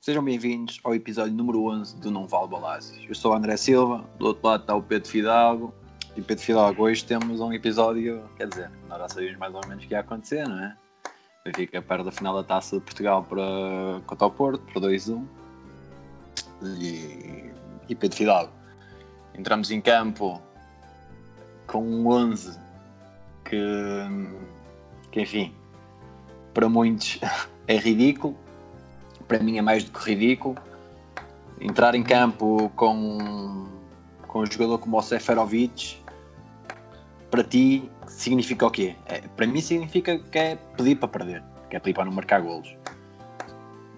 Sejam bem-vindos ao episódio número 11 do Não Vale Balácios. Eu sou o André Silva, do outro lado está o Pedro Fidalgo. E Pedro Fidalgo, hoje temos um episódio, quer dizer, nós já sabíamos mais ou menos o que ia acontecer, não é? Benfica perto da final da Taça de Portugal para, contra o Porto, por 2-1. E, e Pedro Fidalgo. Entramos em campo com um 11 que, que enfim, para muitos é ridículo, para mim é mais do que ridículo. Entrar em campo com, com um jogador como o Seferovic, para ti significa o quê? É, para mim significa que é pedir para perder, que é pedir para não marcar golos.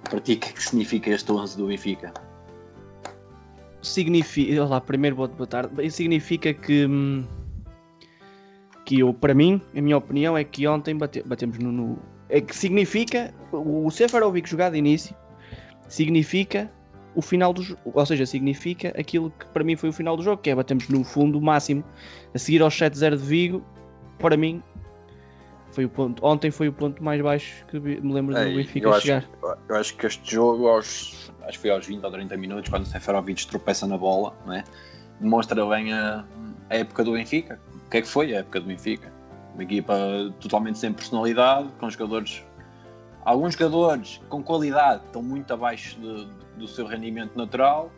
Para ti, o que é que significa este 11 do Benfica? Significa. Olá, primeiro boa, tarde. Significa que. hum, Que eu, para mim, a minha opinião é que ontem bate- batemos no, no- É que significa. O Seferovic jogar de início significa o final do jogo. Ou seja, significa aquilo que para mim foi o final do jogo, que é batemos no fundo máximo a seguir aos 7-0 de Vigo. Para mim, foi o ponto. Ontem foi o ponto mais baixo que me lembro do Ei, Benfica eu, acho, chegar. eu acho que este jogo, aos, acho que foi aos 20 ou 30 minutos, quando o Seferovic tropeça na bola, não é? demonstra bem a, a época do Benfica. O que é que foi a época do Benfica? Uma equipa totalmente sem personalidade, com jogadores. Alguns jogadores com qualidade estão muito abaixo de- do seu rendimento natural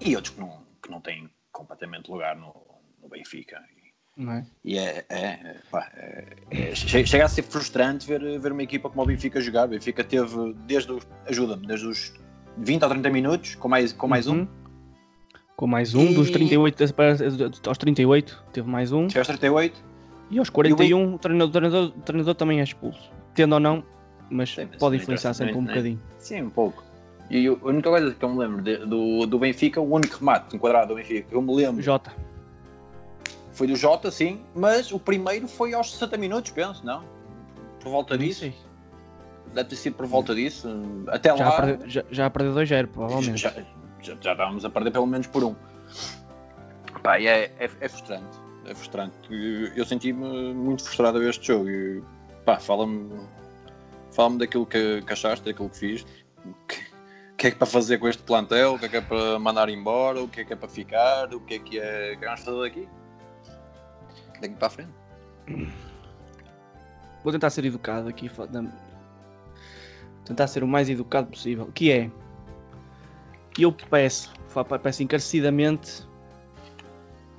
e outros que não, que não têm completamente lugar no, no Benfica. Não é? E é, é, pá, é- é- che- chega a ser frustrante ver, ver uma equipa como o Benfica jogar. O Benfica teve, desde ajuda-me, desde os 20 ou 30 minutos, com mais, com mais um, Uhum. Com mais um, dos E- 38 para- aos 38, teve mais um. chega aos 38. E aos 41, o treinador, o treinador, o treinador também é expulso. Tendo ou não, mas Sim, pode influenciar sempre um bocadinho. Sim, um pouco. E a única coisa que eu me lembro de- do, do Benfica, o único remate enquadrado do Benfica, eu me lembro, Jota, foi do Jota, sim, mas o primeiro foi aos 60 minutos, penso, não? Por volta disso. sei. Deve ter sido por volta disso. Até Já, lá. perdeu, já, já perdeu 2-0, provavelmente. Já, já, já estávamos a perder pelo menos por um. Pá, é, é, é frustrante. É frustrante. Eu, senti-me muito frustrado a ver este jogo. E, pá, fala-me fala daquilo que, que achaste, daquilo que fiz. O que, o que é que é para fazer com este plantel? O que é que é para mandar embora? O que é que é para ficar? O que é que é que vamos fazer daqui? Daqui para a frente. Vou tentar ser educado aqui. Tentar ser o mais educado possível. Que é. Eu peço, peço encarecidamente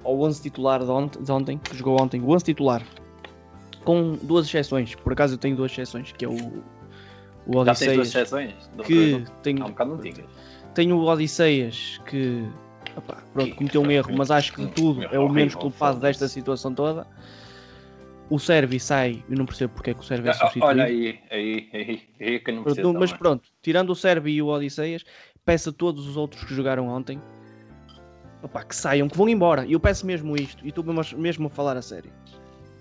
ao 11 titular de ontem, de ontem, que jogou ontem, o 11 titular, com duas exceções. Por acaso eu tenho duas exceções, que é o, o Já tens duas Odisseias, exceções? que tem, um bocado não tinhas. Tenho o Odisseias que opá, pronto, cometeu um erro, mas acho que de tudo é o menos culpado desta situação toda. O Servi sai, eu não percebo porque é que o Servi é Ah, substituído. Olha aí, aí, aí, aí que eu não percebo. mas também. pronto, tirando o Servi e o Odisseias, peço a todos os outros que jogaram ontem opá, que saiam, que vão embora. E eu peço mesmo isto, e estou mesmo, a falar a sério.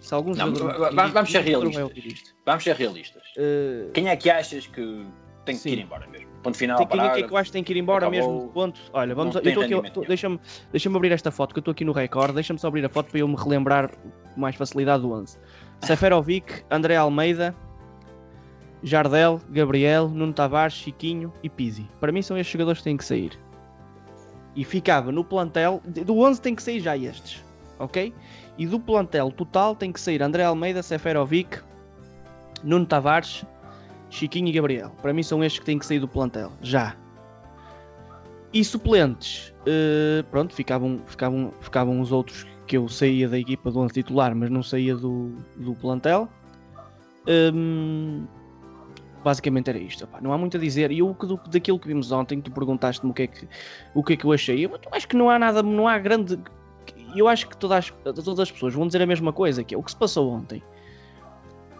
Se algum Não, jogador- mas vamos- vamos ser realistas. isto. Vamos ser realistas. Eh, Quem é que achas que tem que Sim. ir embora mesmo? Ponto final, Tem, quem é que é que eu acho que tem que ir embora Acabou. mesmo? Ponto. Olha, vamos. Deixa-me deixa abrir esta foto que eu estou aqui no Record. Deixa-me só abrir a foto para eu me relembrar mais facilidade do 11. Seferovic, André Almeida, Jardel, Gabriel, Nuno Tavares, Chiquinho e Pizzi. Para mim são estes jogadores que têm que sair. E ficava no plantel. Do 11 tem que sair já estes. Ok? E do plantel total tem que sair André Almeida, Seferovic, Nuno Tavares, Chiquinho e Gabriel. Para mim são estes que têm que sair do plantel. Já. E suplentes, eh, pronto, ficavam, ficavam, ficavam os outros que eu saía da equipa do 11 titular, mas não saía do, do plantel. Hum, basicamente era isto. opá, não há muito a dizer. E eu, do- daquilo que vimos ontem, tu perguntaste-me o que é que, o que, é que eu achei. Eu acho que não há nada, não há grande. Eu acho que todas as, todas as pessoas vão dizer a mesma coisa, que é o que se passou ontem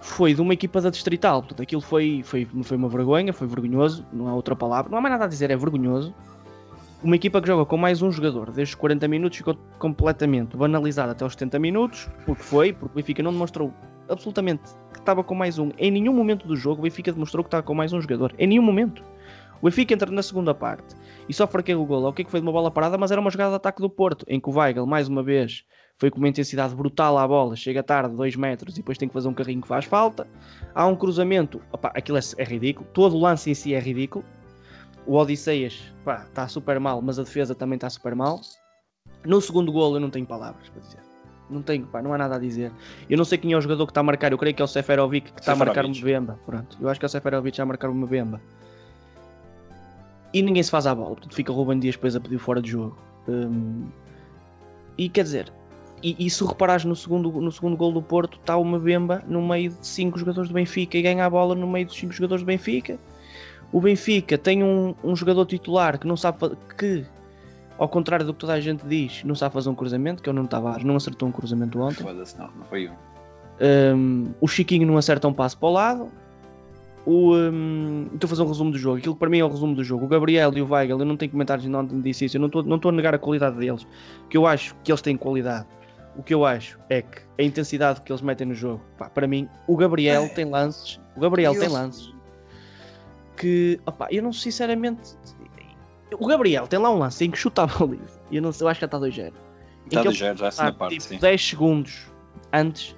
foi de uma equipa da Distrital. Portanto, aquilo foi, foi, foi uma vergonha, foi vergonhoso, não há outra palavra. Não há mais nada a dizer, é vergonhoso. Uma equipa que joga com mais um jogador desde os 40 minutos ficou completamente banalizada até os 70 minutos, porque foi, porque o Benfica não demonstrou absolutamente que estava com mais um. Em nenhum momento do jogo o Benfica demonstrou que estava com mais um jogador. Em nenhum momento. O Benfica entra na segunda parte e sofre aquele gol. O que é que foi de uma bola parada, mas era uma jogada de ataque do Porto, em que o Weigl, mais uma vez, foi com uma intensidade brutal à bola, chega tarde, 2 metros, e depois tem que fazer um carrinho que faz falta. Há um cruzamento, opa, aquilo é, é ridículo, todo o lance em si é ridículo. O Odisseias está super mal, mas a defesa também está super mal. No segundo gol eu não tenho palavras para dizer. Não tenho, pá, não há nada a dizer. Eu não sei quem é o jogador que está a marcar, eu creio que é o Seferovic que está a marcar uma bemba. Pronto, eu acho que é o Seferovic a marcar uma bemba. E ninguém se faz à bola, portanto fica Ruben Dias depois a pedir fora de jogo. Hum, e quer dizer, e, e, se reparares no segundo, no segundo gol do Porto, está uma bemba no meio de 5 jogadores do Benfica e ganha a bola no meio dos 5 jogadores do Benfica. O Benfica tem um, um jogador titular que não sabe que, ao contrário do que toda a gente diz, não sabe fazer um cruzamento, que é o Nuno Tavares, não acertou um cruzamento ontem. Foda-se, não, não foi um. um. O Chiquinho não acerta um passo para o lado. O, um, estou a fazer um resumo do jogo. Aquilo para mim é o resumo do jogo. O Gabriel e o Weigl, eu não tenho comentários, não disse isso. Eu não estou, não estou a negar a qualidade deles, que eu acho que eles têm qualidade. O que eu acho é que a intensidade que eles metem no jogo, pá, para mim, o Gabriel é. tem lances. O Gabriel tem lances que, opá, eu não sinceramente. O Gabriel tem lá um lance em que chuta a baliza. Eu, não, eu acho que já está 2-0. Está 2-0, já é assim na parte. Tipo, sim. 10 segundos antes,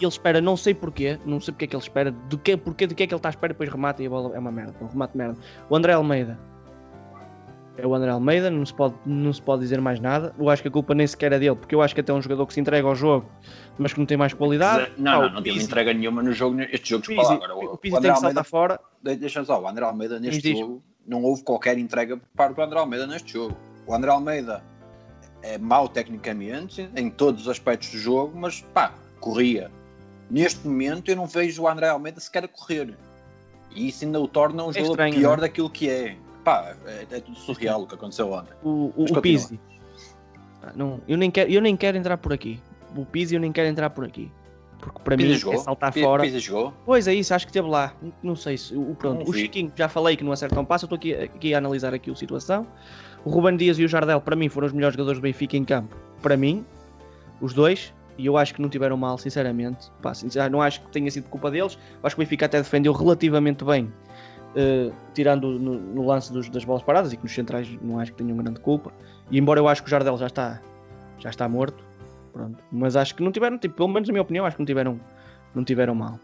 ele espera, não sei porquê, não sei porque é que ele espera, do que, porque, do que é que ele está à espera, depois remata e a bola é uma merda. Um remate merda. O André Almeida é o André Almeida, não se, pode, não se pode dizer mais nada. Eu acho que a culpa nem sequer é dele, porque eu acho que até é um jogador que se entrega ao jogo, mas que não tem mais qualidade. Não, não, não, não teve entrega nenhuma no jogo, este jogo Pizzi, agora. O, o Pizzi tem que saltar fora. Deixa só, o André Almeida neste jogo não houve qualquer entrega para o André Almeida neste jogo. O André Almeida é mau tecnicamente em todos os aspectos do jogo, mas pá, corria. Neste momento eu não vejo o André Almeida sequer a correr. E isso ainda o torna um é jogo estranho, pior é? daquilo que é pá, é, é tudo surreal o que aconteceu ontem. O, o, o Pizzi. Ah, não, eu, nem quero, eu nem quero entrar por aqui. O Pizzi eu nem quero entrar por aqui. Porque para mim jogou? é saltar fora. Pizzi jogou? Pois é isso, acho que esteve lá. Não sei se. O, pronto, o Chiquinho já falei que não acerta um passo, eu estou aqui, aqui a analisar aqui a situação. O Ruben Dias e o Jardel, para mim, foram os melhores jogadores do Benfica em campo. Para mim, os dois, e eu acho que não tiveram mal, sinceramente. Pá, sinceramente, não acho que tenha sido culpa deles. acho que o Benfica até defendeu relativamente bem Uh, tirando no, no lance dos, das bolas paradas e que nos centrais não acho que tenham grande culpa. E embora eu acho que o Jardel já está, já está morto, pronto. Mas acho que não tiveram, tipo, pelo menos na minha opinião, acho que não tiveram, não tiveram mal.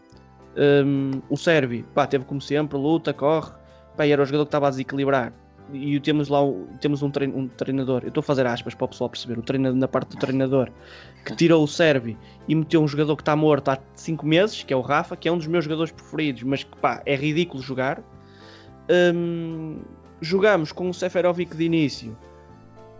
Um, o Sérvio, pá, teve como sempre, luta, corre, pá, era o jogador que estava a desequilibrar. E temos lá temos um, trein, um treinador, eu estou a fazer aspas para o pessoal perceber, o treinador, na parte do treinador, que tirou o Sérvio e meteu um jogador que está morto há 5 meses, que é o Rafa, que é um dos meus jogadores preferidos, mas que pá, é ridículo jogar um, jogamos com o Seferovic de início,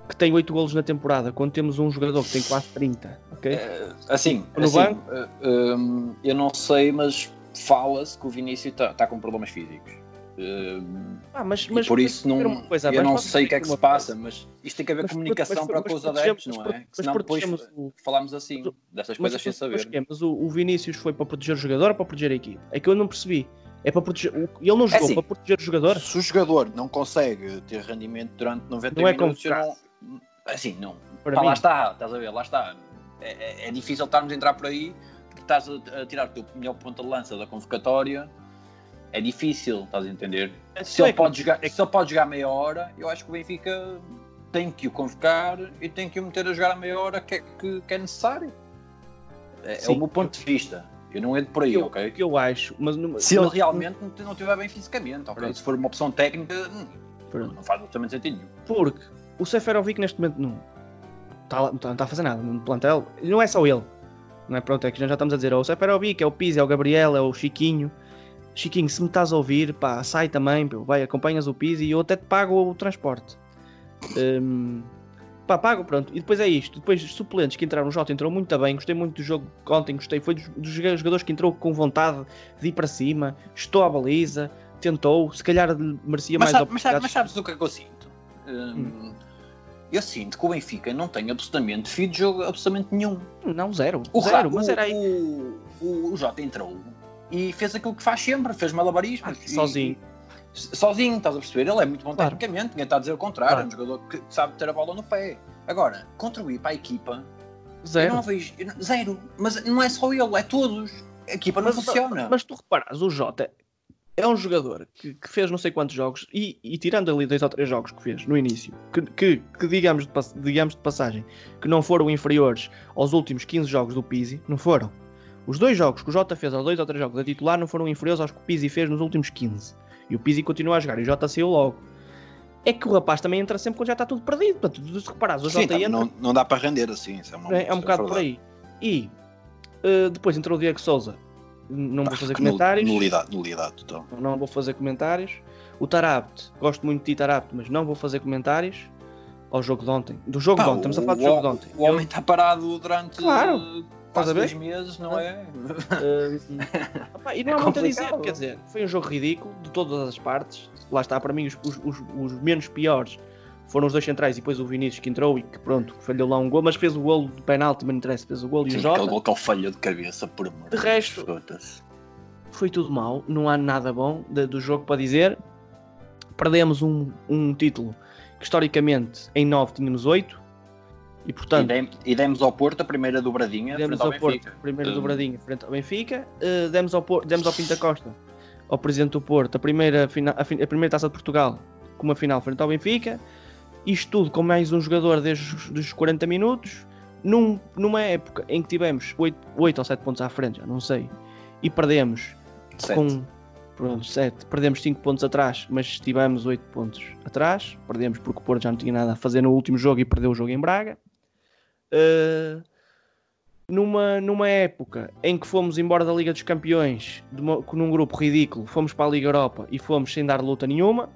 que tem 8 golos na temporada, quando temos um jogador que tem quase 30, ok? É, assim, no assim banco? Uh, eu não sei, mas fala-se que o Vinícius está tá com problemas físicos. Uh, ah, mas, mas por isso não, coisa, eu não sei o que é que se passa, mas isto tem que haver mas, comunicação mas, para com os adeptos, não é? Mas, Senão depois o, falamos assim, dessas coisas sem saber. Mas, o, o Vinícius foi para proteger o jogador ou para proteger a equipe? É que eu não percebi. É para proteger. Ele não jogou é assim, para proteger o jogador? Se o jogador não consegue ter rendimento durante 90 não é minutos, é não. Assim, não. Para Pá, lá está, estás a ver, lá está. É, é, é difícil estarmos a entrar por aí porque estás a, a tirar o teu melhor ponto de lança da convocatória. É difícil, estás a entender? É se, ele pode jogar, se ele pode jogar meia hora, eu acho que o Benfica tem que o convocar e tem que o meter a jogar a meia hora que é, que, que é necessário. É, é o meu ponto de vista. Eu não entro por aí, eu, ok? eu acho, mas... Se mas, ele realmente não, não estiver bem fisicamente, ok? Se for uma opção técnica, hum, pronto. não faz absolutamente sentido nenhum. Porque o Seferovic neste momento não está, não está a fazer nada no plantel. Não é só ele. Não é? Pronto, é que já estamos a dizer, é o Seferovic, é o Pizzi, é o Gabriel, é o Chiquinho. Chiquinho, se me estás a ouvir, pá, sai também, pô, vai, acompanhas o Pizzi e eu até te pago o transporte. Um, pá, pago, pronto. E depois é isto. Depois os suplentes que entraram no Jota entrou muito bem. Gostei muito do jogo ontem, gostei. Foi dos, dos jogadores que entrou com vontade de ir para cima, estou à baliza, tentou. Se calhar merecia mas mais sabe, oportunidades. Mas, sabes o que é que eu sinto? Hum, hum. Eu sinto que o Benfica não tem absolutamente fio de jogo absolutamente nenhum. Não, zero. O zero, mas era aí. O, o, o Jota entrou e fez aquilo que faz sempre, fez malabarismos. Ah, sozinho. E, sozinho, estás a perceber? Ele é muito bom claro. tecnicamente, ninguém está a dizer o contrário, claro. é um jogador que sabe ter a bola no pé. Agora, contribuir para a equipa, zero. não vejo, zero. Mas não é só ele, é todos. A equipa não mas, funciona. Mas, mas tu reparas, o Jota, é um jogador que, que, fez não sei quantos jogos e, e, tirando ali dois ou três jogos que fez no início, que, que, que digamos, de, digamos de passagem, que não foram inferiores aos últimos 15 jogos do Pizzi, não foram. Os dois jogos que o Jota fez, ou dois ou três jogos a titular, não foram inferiores aos que o Pizzi fez nos últimos 15. E o Pizzi continua a jogar e o Jota saiu logo. É que o rapaz também entra sempre quando já está tudo perdido. Portanto, se reparares, o Jota Sim, entra... não, não dá para render assim. É, uma, é, é um bocado por aí. E uh, depois entrou o Diego Souza não vou fazer comentários. Nulidade, nulidade total. Não vou fazer comentários. O Tarabt, gosto muito de Tarabt, mas não vou fazer comentários ao jogo de ontem. Do jogo Pá, de ontem, estamos a falar do jogo de ontem. O homem está parado durante claro. Quase dois meses, não é? Uh, opa, e não há é muito a dizer, quer dizer, foi um jogo ridículo de todas as partes. Lá está, para mim, os, os, os menos piores foram os dois centrais e depois o Vinícius que entrou e que pronto, falhou lá um gol, mas fez o gol de penalti, mas não interessa, fez o gol e o Jota. Aquele gol que ele falhou de cabeça, por amor de resto, foi tudo mal, não há nada bom de, do jogo para dizer. Perdemos um, um título que historicamente em 9 tínhamos 8 e portanto. E, demos ao Porto a primeira dobradinha demos ao, ao Porto, a primeira dobradinha frente ao Benfica, uh, demos, ao Porto, demos ao Pinta Costa, ao presidente do Porto, a primeira, final, a, a primeira taça de Portugal com uma final frente ao Benfica isto tudo com mais um jogador desde os 40 minutos, num, numa época em que tivemos 8, 8 ou 7 pontos à frente, já não sei, e perdemos sete. com. Pronto, 7. Perdemos 5 pontos atrás, mas estivemos 8 pontos atrás. Perdemos porque o Porto já não tinha nada a fazer no último jogo e perdeu o jogo em Braga. Uh, numa, numa época em que fomos embora da Liga dos Campeões, uma, num grupo ridículo, fomos para a Liga Europa e fomos sem dar luta nenhuma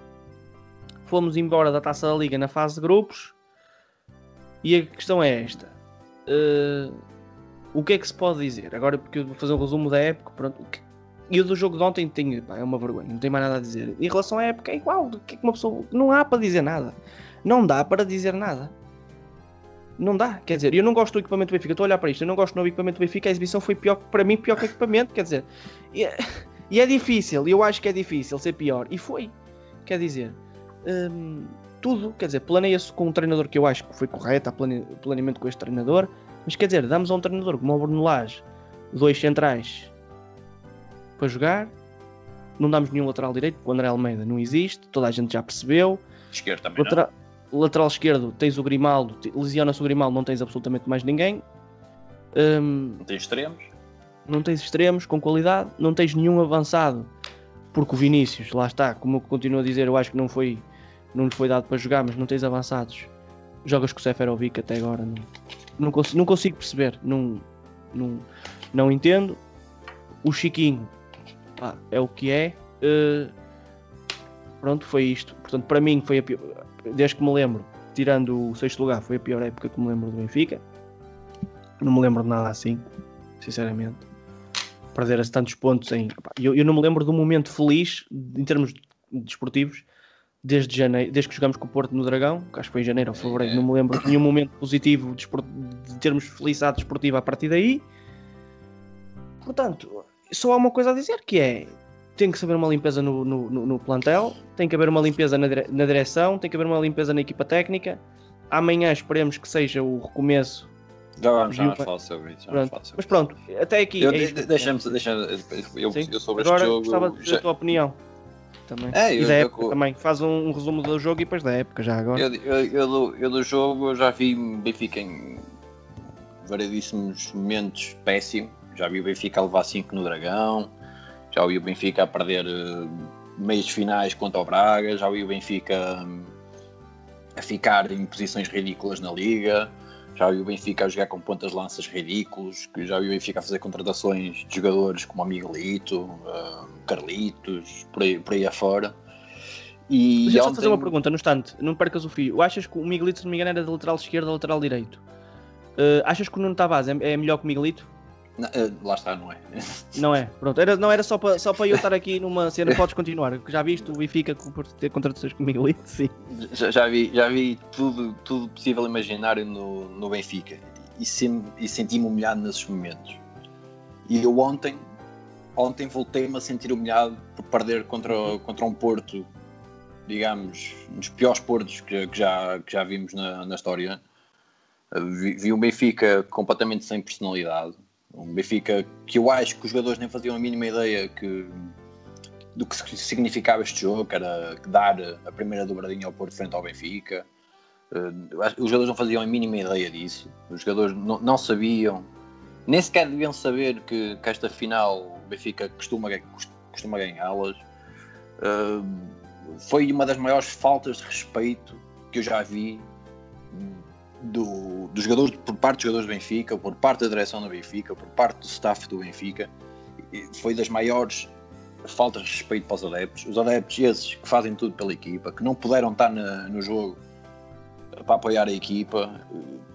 fomos embora da Taça da Liga na fase de grupos e a questão é esta. Uh, o que é que se pode dizer? Agora, porque eu vou fazer um resumo da época, pronto. E o do jogo de ontem tem, pá, é uma vergonha, não tem mais nada a dizer. Em relação à época, é igual. Que é que uma pessoa, não há para dizer nada. Não dá para dizer nada. Não dá, quer dizer, eu não gosto do equipamento do Benfica, estou a olhar para isto, eu não gosto do equipamento do Benfica, a exibição foi pior, para mim, pior que o equipamento, quer dizer, e é, e é difícil, eu acho que é difícil ser pior, e foi, quer dizer, hum, tudo, quer dizer, planeia-se com um treinador que eu acho que foi correto, há plane, planeamento com este treinador, mas quer dizer, damos a um treinador como o Bruno Lage, dois centrais para jogar, não damos nenhum lateral direito, porque o André Almeida não existe, toda a gente já percebeu. Esquerdo também lateral. Lateral esquerdo, tens o Grimaldo, lesiona-se o Grimaldo, não tens absolutamente mais ninguém. Um, não tens extremos? Não tens extremos com qualidade, não tens nenhum avançado, porque o Vinícius, lá está, como eu continuo a dizer, eu acho que não foi não lhe foi dado para jogar, mas não tens avançados. Jogas com o Seferovic até agora. Não, não, consigo, não consigo perceber. Não, não, não entendo. O Chiquinho pá, é o que é. Uh, pronto, foi isto. Portanto, para mim, foi a pior, desde que me lembro, tirando o sexto lugar, foi a pior época que me lembro do Benfica. Não me lembro de nada assim, sinceramente. Perder-se tantos pontos em. Eu, eu não me lembro de um momento feliz em termos desportivos desde janeiro, desde que jogamos com o Porto no Dragão, que acho que foi em janeiro ou fevereiro, não me lembro de nenhum momento positivo de, de termos felicidade desportiva a partir daí. Portanto, só há uma coisa a dizer que é tem que haver uma limpeza no, no, no, plantel, tem que haver uma limpeza na, dire na direção, tem que haver uma limpeza na equipa técnica. Amanhã esperemos que seja o recomeço. Já vamos, já vamos falar sobre isso. Pronto. Mas pronto, até aqui. Eu, é deixa deixa eu, eu, sobre Agora, este jogo. Gostava de já... a tua opinião também. É, eu, e da época eu, também. Faz um, um, resumo do jogo e depois da época, já agora. Eu, eu, eu, do, eu do jogo já vi Benfica em variedíssimos momentos péssimo. Já vi o Benfica levar 5 no Dragão, já vi o Benfica a perder uh, meios finais contra o Braga, já vi o Benfica um, a ficar em posições ridículas na Liga, já vi o Benfica a jogar com pontas lanças ridículos, já vi o Benfica a fazer contratações de jogadores como Miguelito, uh, Carlitos, por aí, por aí afora. E Deixa ontem... só fazer uma pergunta no instante, não percas o fio. Achas que o Miguelito, se não me engano, era de lateral esquerdo ou lateral direito? Uh, achas que o Nuno Tavares é, é melhor que o Miguelito? Não, uh, lá está, não é. Não é, pronto. Era, não era só para só eu estar aqui numa cena. Podes continuar. Já viste o Benfica por ter contratações com o Miguelito? Sim. Já, já, vi, já vi tudo, tudo possível imaginário no, no Benfica e, e senti-me humilhado nesses momentos. E eu ontem ontem voltei-me a sentir humilhado por perder contra, contra um Porto, digamos, um dos piores Portos que, que já, que já vimos na, na história. Vi, vi um Benfica completamente sem personalidade. Um Benfica que eu acho que os jogadores nem faziam a mínima ideia que, do que significava este jogo, que era dar a primeira dobradinha ao Porto frente ao Benfica. Uh, os jogadores não faziam a mínima ideia disso. Os jogadores não, não sabiam, nem sequer deviam saber que, que esta final o Benfica costuma, costuma ganhá-las. Uh, foi uma das maiores faltas de respeito que eu já vi do, dos jogadores, por parte dos jogadores do Benfica, por parte da direção do Benfica, por parte do staff do Benfica. Foi das maiores faltas de respeito para os adeptos. Os adeptos, esses que fazem tudo pela equipa, que não puderam estar na, no jogo para apoiar a equipa.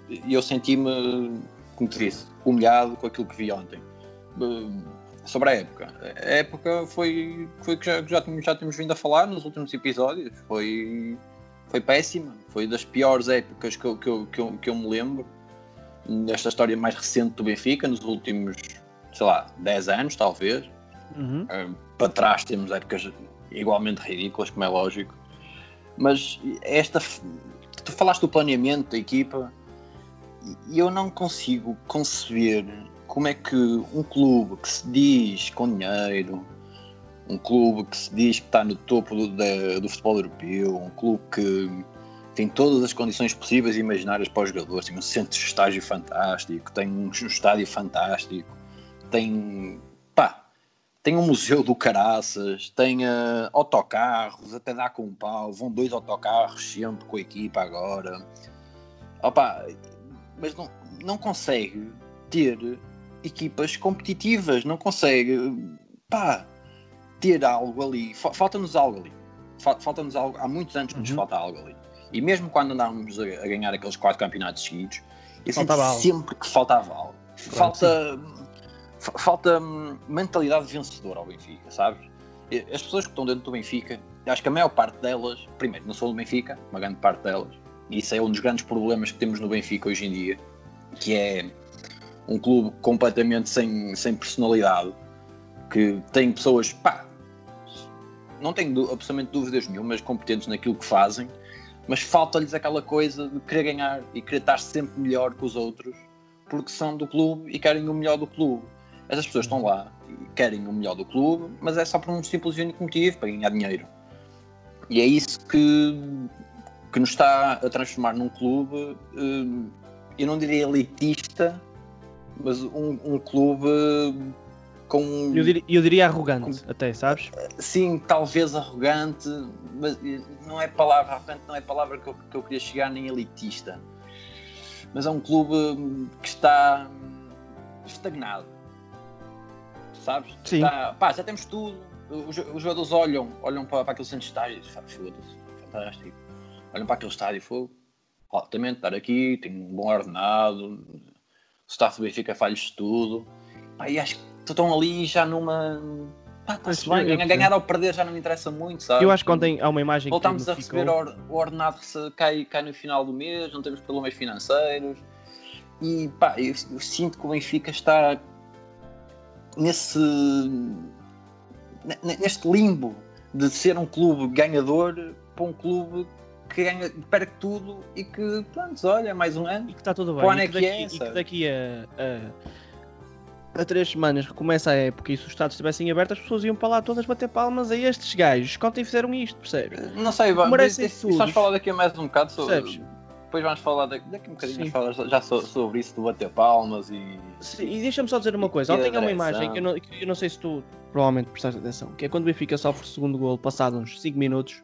E eu senti-me, como te disse, humilhado com aquilo que vi ontem. Sobre a época. A época foi, foi que já, já, já tínhamos vindo a falar nos últimos episódios. Foi, foi péssima. Foi das piores épocas que eu, que eu, que eu, que eu me lembro. Nesta história mais recente do Benfica, nos últimos, sei lá, 10 anos, talvez. Uhum. Uh, para trás temos épocas igualmente ridículas, como é lógico. Mas esta. Tu falaste do planeamento da equipa e eu não consigo conceber como é que um clube que se diz com dinheiro, um clube que se diz que está no topo do, do, do futebol europeu, um clube que tem todas as condições possíveis e imaginárias para os jogadores, tem um centro de estágio fantástico, tem um estádio fantástico, tem pá, tem um museu do Caraças, tem uh, autocarros, até dá com um pau, vão dois autocarros sempre com a equipa agora. Opa, mas não, não consegue ter equipas competitivas, não consegue pá, ter algo ali. Falta-nos algo ali. Falta-nos algo. Há muitos anos que nos uhum. falta algo ali. E mesmo quando andávamos a, ganhar aqueles quatro campeonatos seguidos, eu sempre que faltava algo. falta, falta hum, mentalidade vencedora ao Benfica, sabes? As pessoas que estão dentro do Benfica, acho que a maior parte delas, primeiro, não sou do Benfica, uma grande parte delas, e isso é um dos grandes problemas que temos no Benfica hoje em dia, que é um clube completamente sem, sem personalidade, que tem pessoas, pá, não tenho absolutamente dúvidas nenhumas, competentes naquilo que fazem, mas falta-lhes aquela coisa de querer ganhar e querer estar sempre melhor que os outros, porque são do clube e querem o melhor do clube. Essas pessoas estão lá e querem o melhor do clube, mas é só por um simples e único motivo, para ganhar dinheiro. E é isso que, que nos está a transformar num clube, eh, eu não diria elitista, mas um, um clube com. Eu diria, eu diria arrogante, com, até, sabes? Sim, talvez arrogante, mas não é palavra, arrogante não é palavra que eu, que eu queria chegar, nem elitista. Mas é um clube que está estagnado. Sabes? Sim. Está, pá, já temos tudo. Os, os jogadores olham, olham para, para aquele centro de estádio e foda-se, fantástico. Olham para aquele estádio e fogo. Altamente estar aqui, tenho um bom ordenado, o staff do Benfica faz tudo. Pá, e acho que estão ali já numa. Pá, tá-se bem, ganhar, ganhar ou perder já não me interessa muito, sabe? Eu acho que ontem há uma imagem Voltamos que a receber ficou... o ordenado que cai, cai no final do mês, não temos problemas financeiros. E pá, eu, eu sinto que o Benfica está nesse. neste limbo de ser um clube ganhador para um clube que ganha, perca tudo e que, pronto, olha, mais um ano. E que está tudo bem. E que, daqui, é, e que daqui a, a a três semanas recomeça a época e se os estados estivessem abertos, as pessoas iam para lá todas bater palmas a estes gajos. Contem fizeram isto, percebes? Não sei, vamos, falar daqui a mais um bocado sobre. Percebes? Depois vamos falar daqui, daqui um bocadinho já sobre isso do bater palmas e. Sim, e deixa-me só dizer uma coisa. Ontem há uma imagem que eu, não, que eu não sei se tu provavelmente prestaste atenção, que é quando o Benfica sofre o segundo gol, passado uns 5 minutos,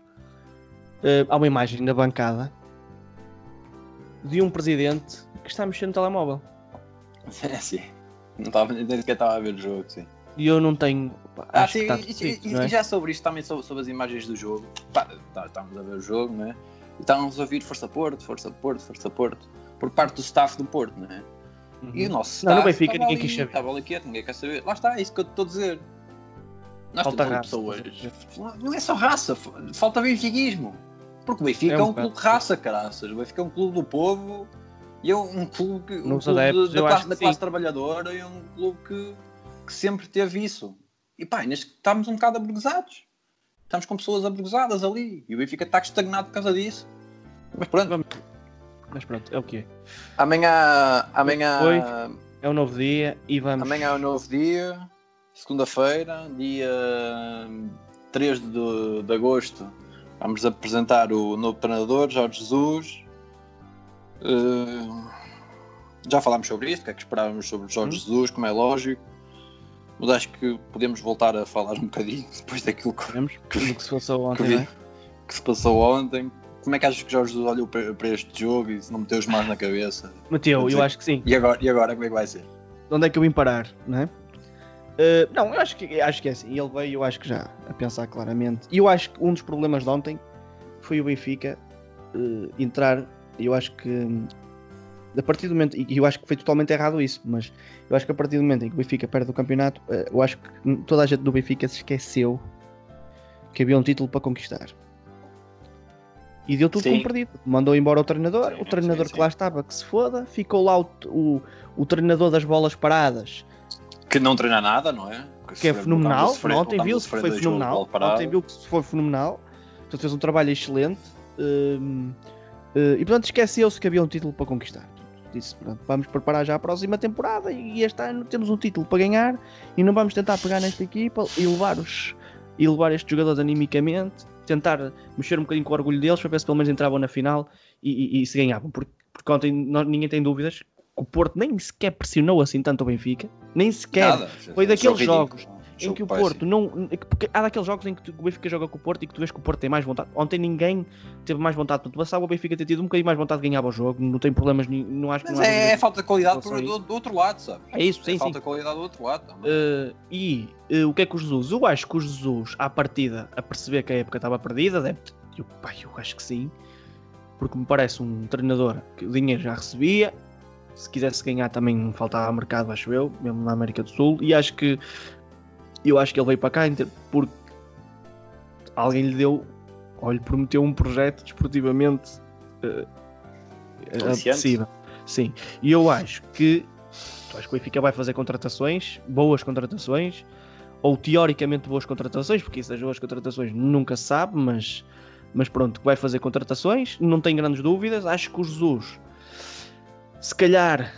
uh, há uma imagem na bancada de um presidente que está mexendo no telemóvel. É, sim. Não estava nem sequer estava a ver o jogo, sim. E eu não tenho. Ah, sim, tá e, e, é? e, já sobre isto também, sobre, sobre as imagens do jogo. Pá, tá, estávamos a ver o jogo, né? E estávamos a ouvir Força Porto, Força Porto, Força Porto, por parte do staff do Porto, né? Uhum. E o nosso staff. Não, não Benfica, ninguém quis saber. Estava ali quieto, ninguém quer saber. Lá está, é isso que eu estou a dizer. Nós falta raça. pessoas. Não é só raça, falta benfiquismo. Porque o Benfica é um, é um clube de raça, caraças. O Benfica é um clube do povo e é um clube, um clube adeptos, da, classe, da classe trabalhadora e é um clube que, que sempre teve isso. E pá, neste, estamos um bocado aburguesados. Estamos com pessoas aburguesadas ali. E o Benfica está estagnado por causa disso. Mas pronto. Mas pronto, é o que é. Amanhã. amanhã Foi, é um novo dia e vamos. Amanhã é um novo dia. Segunda-feira, dia 3 de, de agosto, vamos apresentar o novo treinador, Jorge Jesus. Uh, já falámos sobre isso, o que é que esperávamos sobre Jorge uhum. Jesus, como é lógico. Mas acho que podemos voltar a falar um bocadinho depois daquilo que, que, que se passou ontem. Que, vi, é? que se passou ontem. Como é que achas que Jorge Jesus olhou para, para este jogo e se não meteu os mãos na cabeça? Meteu, eu acho que sim. E agora, e agora como é que vai ser? De onde é que eu vim parar, não é? Uh, não, eu acho que, acho que é assim. Ele veio, eu acho que já, a pensar claramente. E eu acho que um dos problemas de ontem foi o Benfica uh, entrar. Eu acho que a partir do momento, e eu acho que foi totalmente errado isso, mas eu acho que a partir do momento em que o Benfica perde o campeonato, uh, eu acho que toda a gente do Benfica se esqueceu que havia um título para conquistar. E deu tudo sim. como perdido. Mandou embora o treinador, sim, o treinador sim, que lá estava que se foda, ficou lá o, o, o treinador das bolas paradas que não treina nada, não é? Que, que é fenomenal. Sofrer, ontem viu-se que foi fenomenal. Ontem viu que foi fenomenal. Portanto, fez um trabalho excelente. Uh, uh, e portanto, esqueceu-se que havia um título para conquistar. Disse, pronto, vamos preparar já a próxima temporada e este ano temos um título para ganhar e não vamos tentar pegar nesta equipa e levar, os, e levar estes jogadores animicamente, tentar mexer um bocadinho com o orgulho deles para ver se pelo menos entravam na final e, e, e se ganhavam. Porque, porque ontem não, ninguém tem dúvidas o Porto nem sequer pressionou assim tanto o Benfica, nem sequer. Nada. Foi daqueles jogos em que o Porto não. Porque há daqueles jogos em que o Benfica joga com o Porto e que tu vês que o Porto tem mais vontade. Ontem ninguém teve mais vontade. Portanto, bastava o Benfica ter tido um bocadinho mais vontade de ganhar o jogo, não tem problemas, não acho Mas que. é, é falta de qualidade do, do, outro lado, sabes? É isso, sim, é falta sim. de qualidade do outro lado Uh, e uh, o que é que o Jesus? Eu acho que o Jesus, à partida, a perceber que a época estava perdida, deve. Eu, pai, eu acho que sim. Porque me parece um treinador que o dinheiro já recebia, se quisesse ganhar também faltava mercado, acho eu, mesmo na América do Sul. E acho que eu acho que ele veio para cá porque alguém lhe deu, ou lhe prometeu um projeto desportivamente uh, apetecível. Sim, e eu acho que acho que o Benfica vai fazer contratações, boas contratações, ou teoricamente boas contratações, porque essas boas contratações nunca se sabe, mas, mas pronto, vai fazer contratações, não tenho grandes dúvidas. Acho que o Jesus se calhar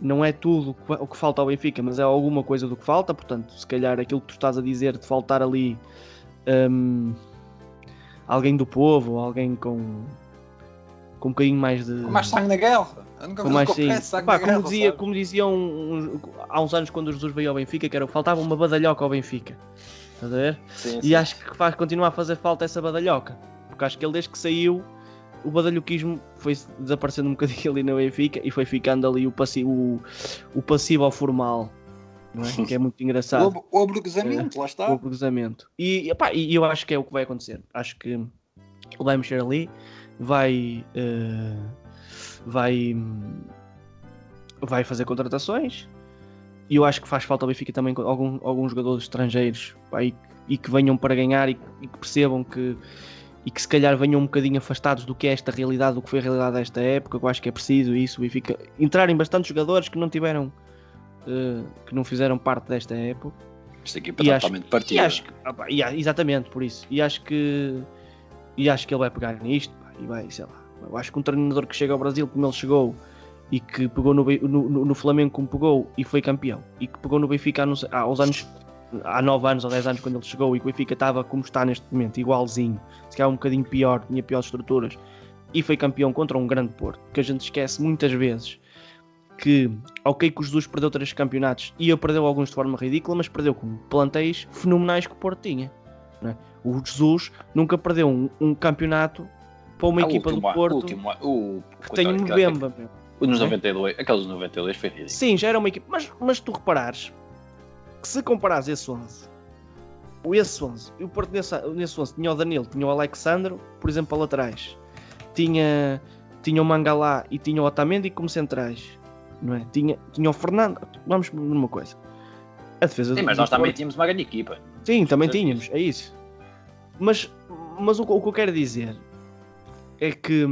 não é tudo o que falta ao Benfica, mas é alguma coisa do que falta. Portanto, se calhar aquilo que tu estás a dizer de faltar ali um, alguém do povo, alguém com, com um bocadinho mais de. Com mais sangue na guerra. Com mais sim. Pá, como, dizia, como diziam um, há uns anos quando o Jesus veio ao Benfica, que era faltava uma badalhoca ao Benfica. Estás a ver? Sim, e sim. acho que faz continuar a fazer falta essa badalhoca. Porque acho que ele desde que saiu o badalhoquismo foi desaparecendo um bocadinho ali na Benfica e foi ficando ali o passivo, o, o passivo ao formal. É? Que é muito engraçado. O, o é, lá está. O aburguesamento. E, epá, e eu acho que é o que vai acontecer. Acho que ele vai mexer ali, vai. Uh, vai. vai fazer contratações. E eu acho que faz falta ao Benfica também algum, alguns jogadores estrangeiros pá, e, e, que venham para ganhar e, e que percebam que e que se calhar venham um bocadinho afastados do que é esta realidade, do que foi a realidade desta época, eu acho que é preciso isso, e fica entrarem bastantes jogadores que não tiveram, uh, que não fizeram parte desta época. Esta equipa e totalmente acho, partida. E acho que, opa, e, exatamente, por isso. E acho que e acho que ele vai pegar nisto pá, e vai, sei lá. Eu acho que um treinador que chega ao Brasil como ele chegou e que pegou no, no, no Flamengo como pegou e foi campeão e que pegou no Benfica há, uns anos há 9 anos ou 10 anos quando ele chegou e o Benfica estava como está neste momento, igualzinho, se calhar um bocadinho pior, tinha piores estruturas, e foi campeão contra um grande Porto, que a gente esquece muitas vezes que, ok que o Jesus perdeu três campeonatos e eu perdeu alguns de forma ridícula, mas perdeu com plantéis fenomenais que o Porto tinha. É? O Jesus nunca perdeu um, um campeonato para uma a equipa última, do Porto último, o, que tem um Bemba. Nos 92, é? aqueles 92 foi ridículo. Sim, já era uma equipa, mas, mas tu reparares, que se comparares esse 11, o esse 11, o Porto nesse, nesse 11 tinha o Danilo, tinha o Alexandro, por exemplo, para laterais, tinha, tinha o Mangalá e tinha o Otamendi como centrais, não é? Tinha, tinha o Fernando, vamos numa coisa. A defesa Sim, do, mas nós também tínhamos uma grande equipa. Sim, também tínhamos, é isso. Mas, mas o, o que eu quero dizer é que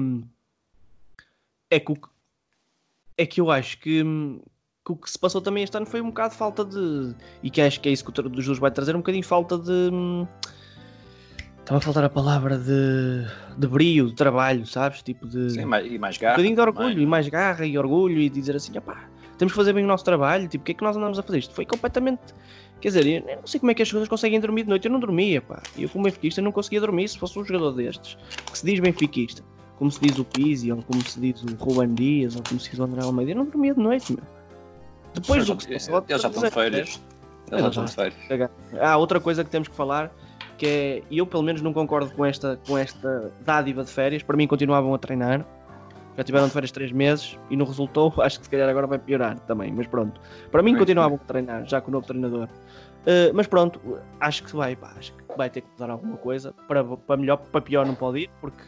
é que, é que eu acho que que o que se passou também este ano foi um bocado de falta de. E que acho que é isso que o dos Jesus vai trazer, um bocadinho de falta de. Estava a faltar a palavra de, de brio, de trabalho, sabes? Tipo de. Sim, e mais garra. Um bocadinho de orgulho, também. e mais garra e orgulho, e dizer assim, pá, temos que fazer bem o nosso trabalho, tipo, o que é que nós andamos a fazer? Isto foi completamente. Quer dizer, eu não sei como é que as pessoas conseguem dormir de noite. Eu não dormia, pá. Eu, como benfiquista, não conseguia dormir se fosse um jogador destes, que se diz benfiquista, como se diz o Pizzi, ou como se diz o Ruben Dias, ou como se diz o André Almeida. Eu não dormia de noite, meu. Depois do que se passou. Eles já estão de férias. Eles já estão de férias. Ah, outra coisa que temos que falar que é, eu pelo menos não concordo com esta, com esta dádiva de férias, para mim continuavam a treinar, já tiveram de férias 3 meses e não resultou, acho que se calhar agora vai piorar também, mas pronto, para mim continuavam a treinar, já com o novo treinador. Uh, mas pronto, acho que vai, pá, acho que vai ter que mudar alguma coisa, para, para melhor, para pior não pode ir, porque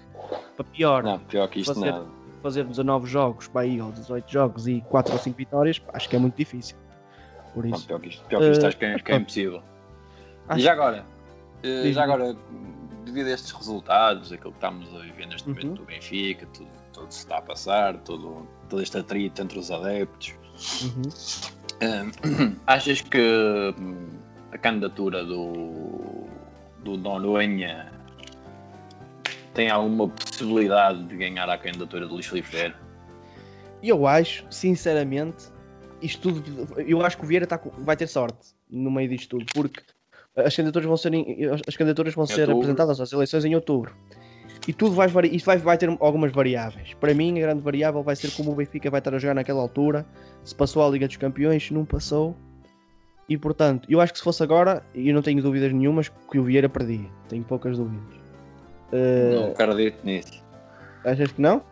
para pior, não, pior que isto fazer, nada. Fazer 19 jogos para aí, ou 18 jogos e 4 ou 5 vitórias, acho que é muito difícil. Por isso. Não, pior que isto, pior que isto uh, acho que é, que é impossível. E já agora, Uh, já agora, devido a estes resultados, aquilo que estamos a viver neste momento uhum. do Benfica, tudo, tudo se está a passar, todo, todo este atrito entre os adeptos, uhum. uh, achas que hum, a candidatura do, do Noronha tem alguma possibilidade de ganhar a candidatura do Luís Filipe Vieira? Eu acho, sinceramente, isto tudo, eu acho que o Vieira tá, vai ter sorte no meio disto tudo, porque as candidaturas vão ser, as candidaturas vão ser apresentadas às eleições em outubro. E tudo vai isto vai, vai ter algumas variáveis. Para mim, a grande variável vai ser como o Benfica vai estar a jogar naquela altura, se passou à Liga dos Campeões, se não passou. E portanto, eu acho que se fosse agora, e eu não tenho dúvidas nenhumas, que o Vieira perdia. Tenho poucas dúvidas. Uh... Não acredito nisso. Achas que não?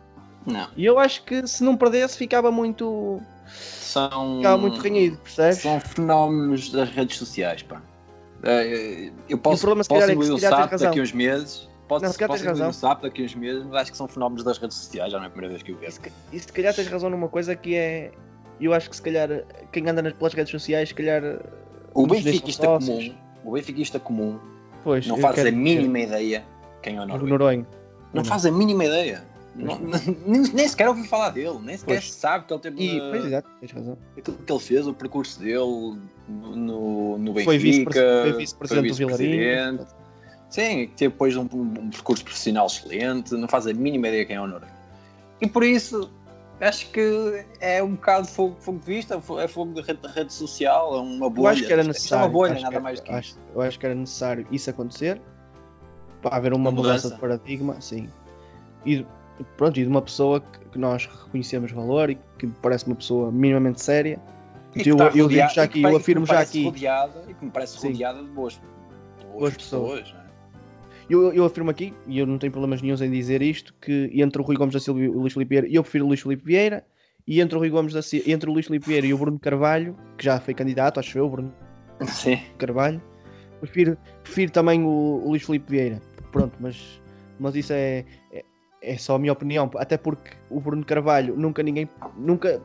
Não. E eu acho que se não perdesse ficava muito. São. Ficava muito renhido, percebes? São fenómenos das redes sociais, pá. Uh, eu posso, o problema, posso calhar, é que, o SAP daqui uns meses. Posso, não, se posso razão. o SAP daqui uns meses, mas acho que são fenómenos das redes sociais, já não é a primeira vez que eu vejo. E se calhar tens razão numa coisa que é. Eu acho que se calhar quem anda nas, pelas redes sociais, se calhar. O benfiquista comum, o benfiquista comum pois, não faz a mínima ideia quem é o Noronha. Noronha. Não, não faz a mínima ideia. Não, nem, nem, sequer ouvi falar dele, nem sequer pois. sabe que ele teve. E, pois, exato, tens razão. Aquilo que ele fez, o percurso dele no, no Benfica. Foi vice-presidente vice do Vilarinho. Sim, teve depois um, um, percurso profissional excelente, não faz a mínima ideia quem é o Noronha. E por isso, acho que é um bocado fogo, fogo de vista, é fogo de rede, de rede social, é uma bolha. Eu acho que era necessário. É uma bolha, nada que, mais que acho, isso. Eu acho que era necessário isso acontecer para haver uma, uma mudança. mudança de paradigma, sim. E pronto, e de uma pessoa que nós reconhecemos valor e que parece uma pessoa minimamente séria. eu, eu digo já aqui, eu afirmo já aqui. Rodeada, e que me parece rodeada de boas, de boas, boas pessoas. pessoas é? eu, eu, afirmo aqui, e eu não tenho problemas nenhum em dizer isto, que entre o Rui Gomes da Silva e o Luís Filipe Vieira, eu prefiro o Luís Filipe Vieira, e entre o Rui Gomes da Silva, entre o Luís Filipe Vieira e o Bruno Carvalho, que já foi candidato, acho eu, Bruno Sim. Carvalho, prefiro, prefiro também o, o Luís Filipe Vieira. Pronto, mas, mas isso é, é é só a minha opinião, até porque o Bruno Carvalho nunca ninguém. Nunca.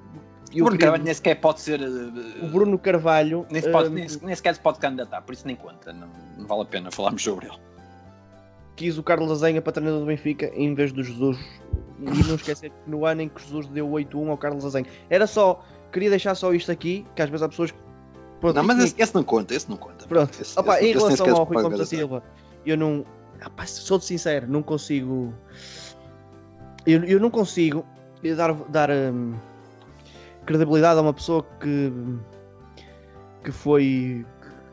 O Bruno. Carvalho nem sequer pode ser. Uh, o Bruno Carvalho. Nem, pode, uh, nem, nem, sequer se pode candidatar, por isso nem conta, não, não, vale a pena falarmos sobre ele. Quis o Carlos Azenha para treinador do Benfica em vez do Jesus. E não esquecer que no ano em que Jesus deu 8-1 ao Carlos Azenha. Era só. Queria deixar só isto aqui, que às vezes há pessoas que. Pronto, não, mas esse, esse, não conta, esse não conta. Pronto. Esse, Opa, esse, em relação ao Rui Gomes da Silva, eu não. Opa, sou de sincero, não consigo eu, eu não consigo dar, dar um, credibilidade a uma pessoa que, que foi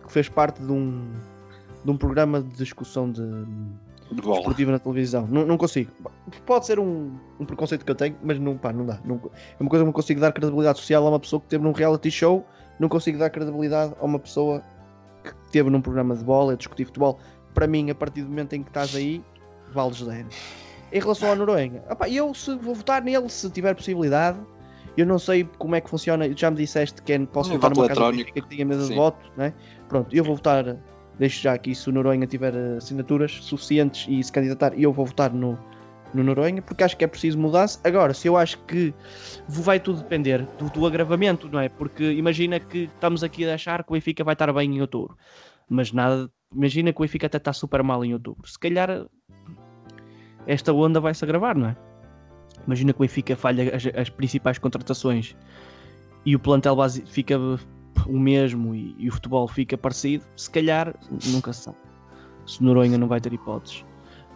que fez parte de um, de um programa de discussão de, de esportiva na televisão. Não, não consigo. Pode ser um, um preconceito que eu tenho, mas não, pá, não dá. Não, é uma coisa que não consigo dar credibilidade social a uma pessoa que teve num reality show, não consigo dar credibilidade a uma pessoa que teve num programa de bola, a discutir futebol. Para mim, a partir do momento em que estás aí, vales zero em relação ao Noronha. Opa, eu se vou votar nele se tiver possibilidade. Eu não sei como é que funciona. Já me disseste que é, posso votar numa casa que tenha mesa de voto, né? Pronto, eu vou votar. Deixo já aqui se o Noronha tiver assinaturas suficientes e se candidatar, eu vou votar no, no Noronha, porque acho que é preciso mudança. Agora, se eu acho que vai tudo depender do, do, agravamento, não é? Porque imagina que estamos aqui a achar que o Benfica vai estar bem em outubro, mas nada. Imagina que o Benfica até está super mal em outubro. Se calhar esta onda vai se agravar, não é? Imagina que o Benfica falha as, as principais contratações e o plantel base fica o mesmo e, e, o futebol fica parecido, se calhar nunca se sabe. Se Noronha não vai ter hipóteses.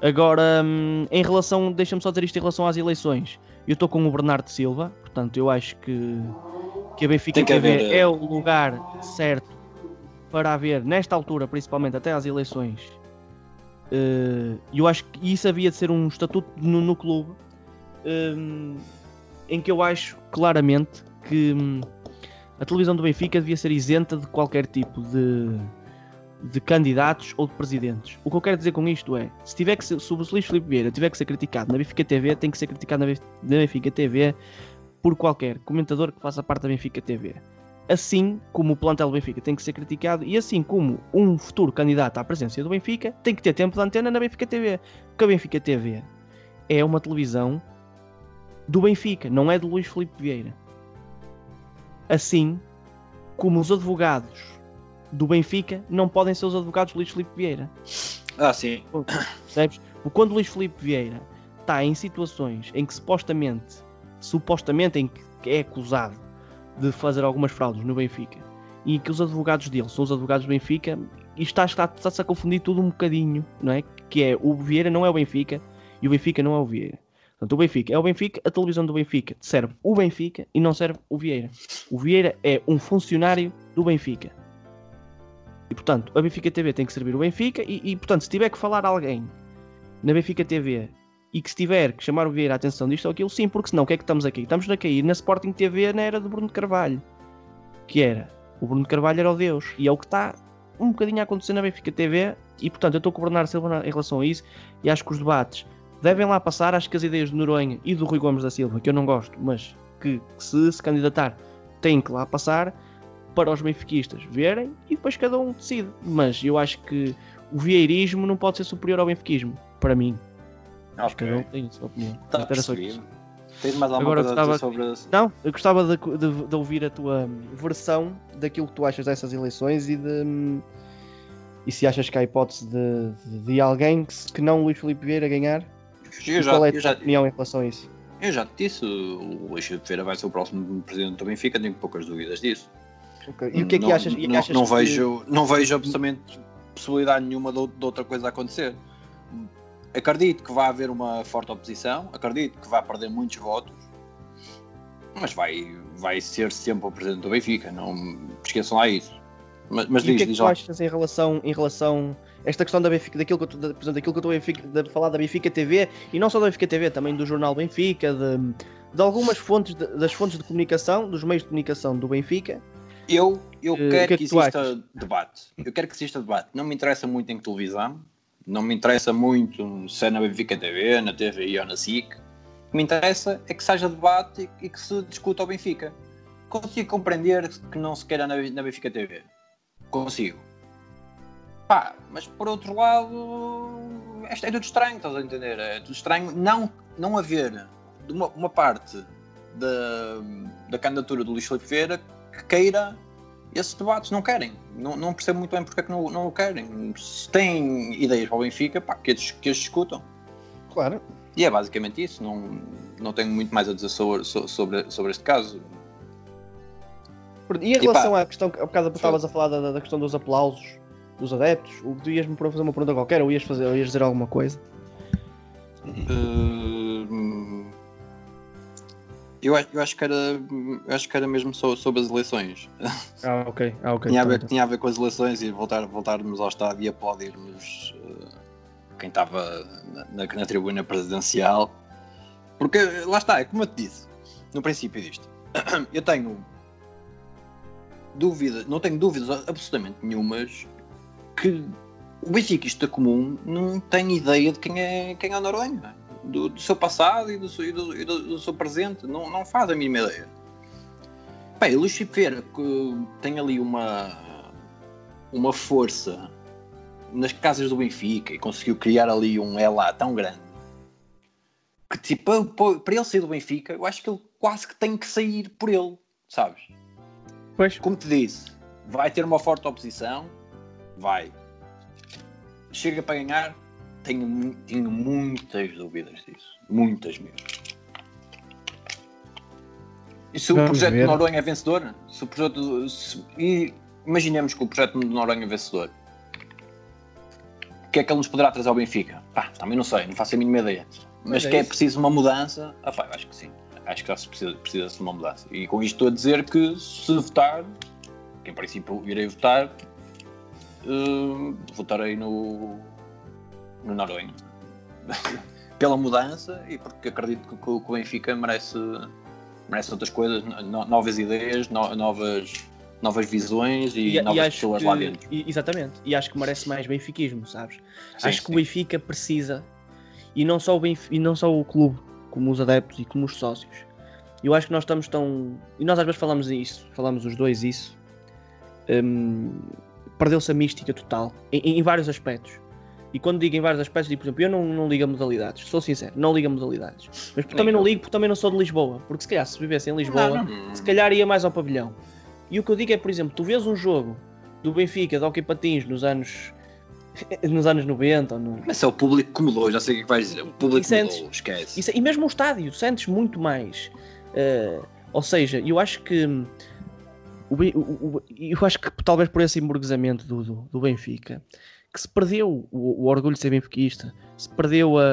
Agora, hum, em relação, deixa-me só dizer isto em relação às eleições. Eu estou com o Bernardo Silva, portanto, eu acho que, que a Benfica Tem que TV haver, eh, é o lugar certo para haver, nesta altura, principalmente até às eleições. eh, E eu acho que isso havia de ser um estatuto no, no clube hum, em que eu acho claramente que hum, a televisão do Benfica devia ser isenta de qualquer tipo de, de candidatos ou de presidentes. O que eu quero dizer com isto é, se tiver que ser, se o Luís Filipe Vieira tiver que ser criticado na Benfica TV, tem que ser criticado na, Benf- na Benfica TV por qualquer comentador que faça parte da Benfica TV. Assim como o plantel do Benfica tem que ser criticado e assim como um futuro candidato à presença do Benfica tem que ter tempo de antena na Benfica TV. Porque a Benfica TV é uma televisão do Benfica, não é do Luís Filipe Vieira. Assim como os advogados do Benfica não podem ser os advogados do Luís Filipe Vieira. Ah, sim. Percebes? Porque quando o Luís Filipe Vieira está em situações em que supostamente, supostamente em que é acusado de fazer algumas fraudes no Benfica e que os advogados dele são os advogados do Benfica e está, está, está-se a confundir tudo um bocadinho, não é? Que é o Vieira não é o Benfica e o Benfica não é o Vieira. Portanto, o Benfica é o Benfica, a televisão do Benfica serve o Benfica e não serve o Vieira. O Vieira é um funcionário do Benfica. E portanto, a Benfica TV tem que servir o Benfica e, e, portanto, se tiver que falar alguém na Benfica TV e que se tiver que chamar o Vieira a atenção disto ou aquilo, sim, porque senão o que é que estamos aqui? Estamos a cair na Sporting TV na era do Bruno Carvalho. Que era, o Bruno Carvalho era o Deus. E é o que está um bocadinho a acontecer na Benfica TV e portanto eu estou com o Bernardo Silva em relação a isso e acho que os debates devem lá passar, acho que as ideias de Noronha e do Rui Gomes da Silva, que eu não gosto, mas que, que se se candidatar têm que lá passar para os benfiquistas verem e depois cada um decide. Mas eu acho que o vieirismo não pode ser superior ao benfiquismo, para mim. Acho que cada um tem a sua opinião. Tá isso. Tens mais alguma Agora coisa a dizer gostava- sobre... Não, eu gostava de, de- de ouvir a tua versão daquilo que tu achas dessas eleições e de. E se achas que há hipótese de, de, alguém que, que não Luís Filipe Vieira ganhar? Eu já, qual é a tua já, opinião em relação a isso? eu já te disse, o Luís Filipe Feira vai ser o próximo presidente do Benfica, tenho poucas dúvidas disso. Ok. E o que é que não, achas? Não, achas não que- vejo, não vejo absolutamente possibilidade nenhuma de, de outra coisa acontecer. Acredito que vai haver uma forte oposição, acredito que vai perder muitos votos, mas vai, vai ser sempre o presidente do Benfica, não esqueçam lá isso. Mas, mas E o diz, que é que tu achas em relação, em relação a esta questão da Benfica, daquilo que da, exemplo, daquilo que eu estou a falar da Benfica TV e não só da Benfica TV, também do jornal Benfica, de, de algumas fontes, de- das fontes de comunicação, dos meios de comunicação do Benfica. Eu, eu Eh, o que quero é que, exista achas? debate. Eu quero que exista debate. Não me interessa muito em televisão, não me interessa muito se é na Benfica TV, na TVI ou na SIC. O que me interessa é que seja debate e, que se discuta o Benfica. Consigo compreender que não se queira na, na Benfica TV. Consigo. Pá, mas por outro lado, é, é tudo estranho, estás a entender? É tudo estranho não, não haver uma, uma parte da, da candidatura do Luís Filipe Vieira que queira esses debates. Não querem. Não, não percebo muito bem porque é que não, não o querem. Se têm ideias para o Benfica, pá, que, eles, que eles discutam. Claro. E é basicamente isso. Não, não tenho muito mais a dizer sobre, so- sobre, sobre este caso. E em E relação pá, à questão que há bocado estavas a falar da, da questão dos aplausos dos adeptos, o- tu ias-me fazer uma pergunta qualquer ou ias, fazer, ou ias dizer alguma coisa? Hum, eu, acho- eu acho que era, eu acho que era mesmo so- sobre as eleições. Ah, ok. Ah, ok. tinha, a ver, Pronto. tinha a ver com as eleições e voltar, voltarmos ao estádio e aplaudirmos eh, quem estava na, na, na tribuna presidencial. Porque lá está, é como eu te disse no princípio disto. Eu tenho dúvidas, não tenho dúvidas absolutamente nenhumas que o benfiquista comum não tem ideia de quem é, quem é o Noronha, do, do seu passado e do, seu- e do, e do- seu presente, não, não faz a mínima ideia. Bem, Luís Vieira que tem ali uma, uma força nas casas do Benfica e conseguiu criar ali um ela tão grande que tipo, para- para ele sair do Benfica, eu acho que ele quase que tem que sair por ele, sabes? Pois. Como te disse, vai ter uma forte oposição, vai. Chega para ganhar, tenho, tenho muitas dúvidas disso, muitas mesmo. E se o Vamos projeto ver. de Noronha é vencedor, se o projeto, se- e imaginemos que o projeto de Noronha é vencedor, o que é que ele nos poderá trazer ao Benfica? Pá, também não sei, não faço a mínima ideia. Mas Mas é que é isso. preciso uma mudança, ah, pá, acho que sim. acho que já se precisa, precisa de uma mudança. E com isto estou a dizer que se votar, que em princípio irei votar, uh, votarei no, no Noronha. Pela mudança e porque acredito que, que o Benfica merece, merece outras coisas, no, novas ideias, no, novas, novas visões e, E, novas e pessoas que, lá dentro. e- exatamente. E acho que merece mais benfiquismo, sabes? Sim, acho que sim. o Benfica precisa, e não, só o Benf- e não só o clube, como os adeptos e como os sócios. Eu acho que nós estamos tão. E nós às vezes falamos isso, falamos os dois isso. hum, Perdeu-se a mística total, em, em vários aspectos. E quando digo em vários aspectos, digo, por exemplo, eu não, não ligo a modalidades, sou sincero, não ligo a modalidades. Mas porque também não ligo, porque também não sou de Lisboa. Porque se calhar se vivesse em Lisboa, Não, não. se calhar ia mais ao pavilhão. E o que eu digo é, por exemplo, tu vês um jogo do Benfica, de Hockey Patins, nos anos nos anos 90, ou no... Mas é o público que mudou, já sei o que vais dizer. O público E sentes- mudou, esquece. Isso- e mesmo o estádio, sentes muito mais. Eh, ou seja, eu acho que hum, o, o- o- eu acho que talvez por esse emburguesamento do, do, do Benfica, que se perdeu o, o orgulho de ser benfiquista, se perdeu a,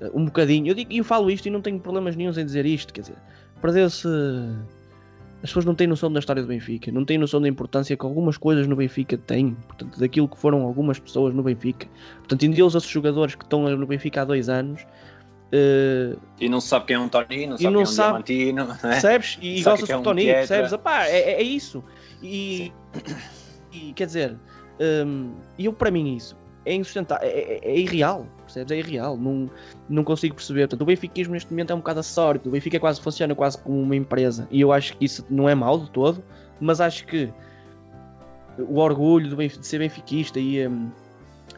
a- um bocadinho. Eu, digo, eu falo isto e não tenho problemas nenhums em dizer isto, quer dizer, perdeu-se. As pessoas não têm noção da história do Benfica, não têm noção da importância que algumas coisas no Benfica têm, portanto, daquilo que foram algumas pessoas no Benfica. Portanto, esses jogadores que estão no Benfica há dois anos, eh, E não se sabe quem é um Tonino, não sabe não quem é um sabe- Diamantino. não é? percebes? E gostas que é um Tony, percebes? Epá, é, é- é isso. E, e, quer dizer, hum, eu para mim isso é insustentável, é, é- é irreal, percebes? É irreal. Não, não consigo perceber. Portanto, o benfiquismo neste momento é um bocado acessório. O Benfica quase funciona quase como uma empresa. E eu acho que isso não é mau de todo, mas acho que o orgulho de ser benfiquista e hum,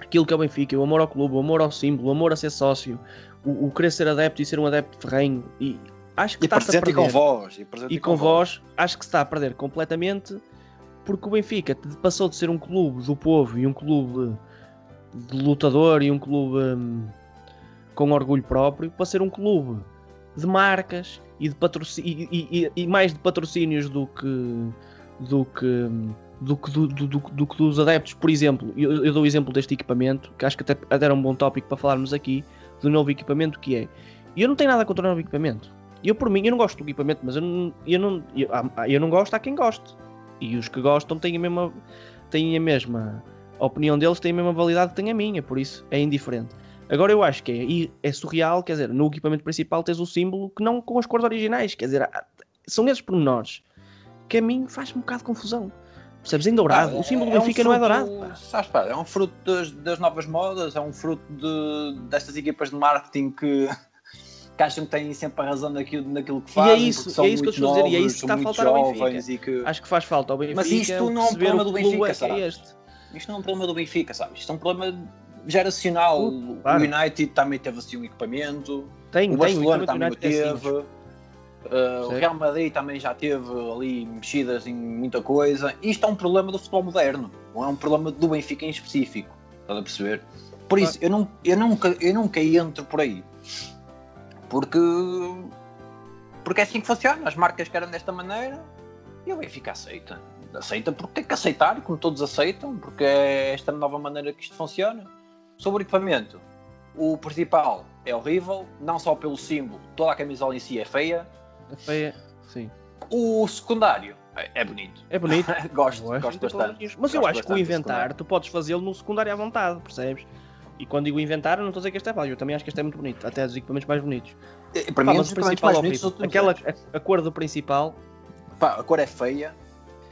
aquilo que é o Benfica, o amor ao clube, o amor ao símbolo, o amor a ser sócio, o, o querer ser adepto e ser um adepto ferrenho, e acho que E está-se a e com perder. voz. E, E com voz, acho que se está a perder completamente porque o Benfica passou de ser um clube do povo e um clube de lutador e um clube hum, com orgulho próprio para ser um clube de marcas e de patrocínios e, e- e mais de patrocínios do que do que hum, do que, do, do- do- que dos adeptos, por exemplo, eu, eu dou o exemplo deste equipamento, que acho que até, até era um bom tópico para falarmos aqui, do novo equipamento que é. E eu não tenho nada contra o novo equipamento. Eu, por mim, eu não gosto do equipamento, mas eu não, eu não, eu, eu não gosto, há quem goste. E os que gostam têm a mesma, têm a mesma a opinião deles, têm a mesma validade que tem a minha, por isso é indiferente. Agora eu acho que é, é surreal, quer dizer, no equipamento principal tens o símbolo que não com as cores originais, quer dizer, há- são esses pormenores que a mim faz-me um bocado de confusão. Percebes? Em dourado, o símbolo do Benfica não é dourado. pá. Sabes, pá, é um fruto das, das novas modas, é um fruto de, destas equipas de marketing que, que acham que têm sempre a razão naquilo, naquilo que E é fazem. isso- é isso que eu estou a dizer, e é isso que está a faltar ao E que... Acho que faz falta ao Benfica Mas isto não é um problema o do Benfica, é é este. Isto não é um problema do Benfica, sabes? Isto é um problema geracional. Uh, claro. O United também teve assim um equipamento. Tem, o Barcelona também o é teve. simples. Uh, o. Real Madrid também já teve ali mexidas em muita coisa. Isto é um problema do futebol moderno, não é um problema do Benfica em específico. Estás a perceber? Por isso, eu, não, eu, nunca, eu nunca entro por aí. Porque, porque é assim que funciona. As marcas querem desta maneira e o Benfica aceita. Aceita porque tem que aceitar, como todos aceitam, porque é esta nova maneira que isto funciona. Sobre o equipamento, o principal é horrível, não só pelo símbolo, toda a camisola em si é feia. É feia, sim. O secundário é, é bonito. É bonito. gosto, gosto bastante. Mas eu Gosto acho que o inventar, tu podes fazê-lo no secundário à vontade, percebes? E quando digo inventar, não estou a dizer que este é válido, eu também acho que este é muito bonito, até dos equipamentos mais bonitos. E, Para Pá, mim, é um mas equipamentos mais é bonitos últimos Aquela, a, a cor do principal, Pá, a cor é feia.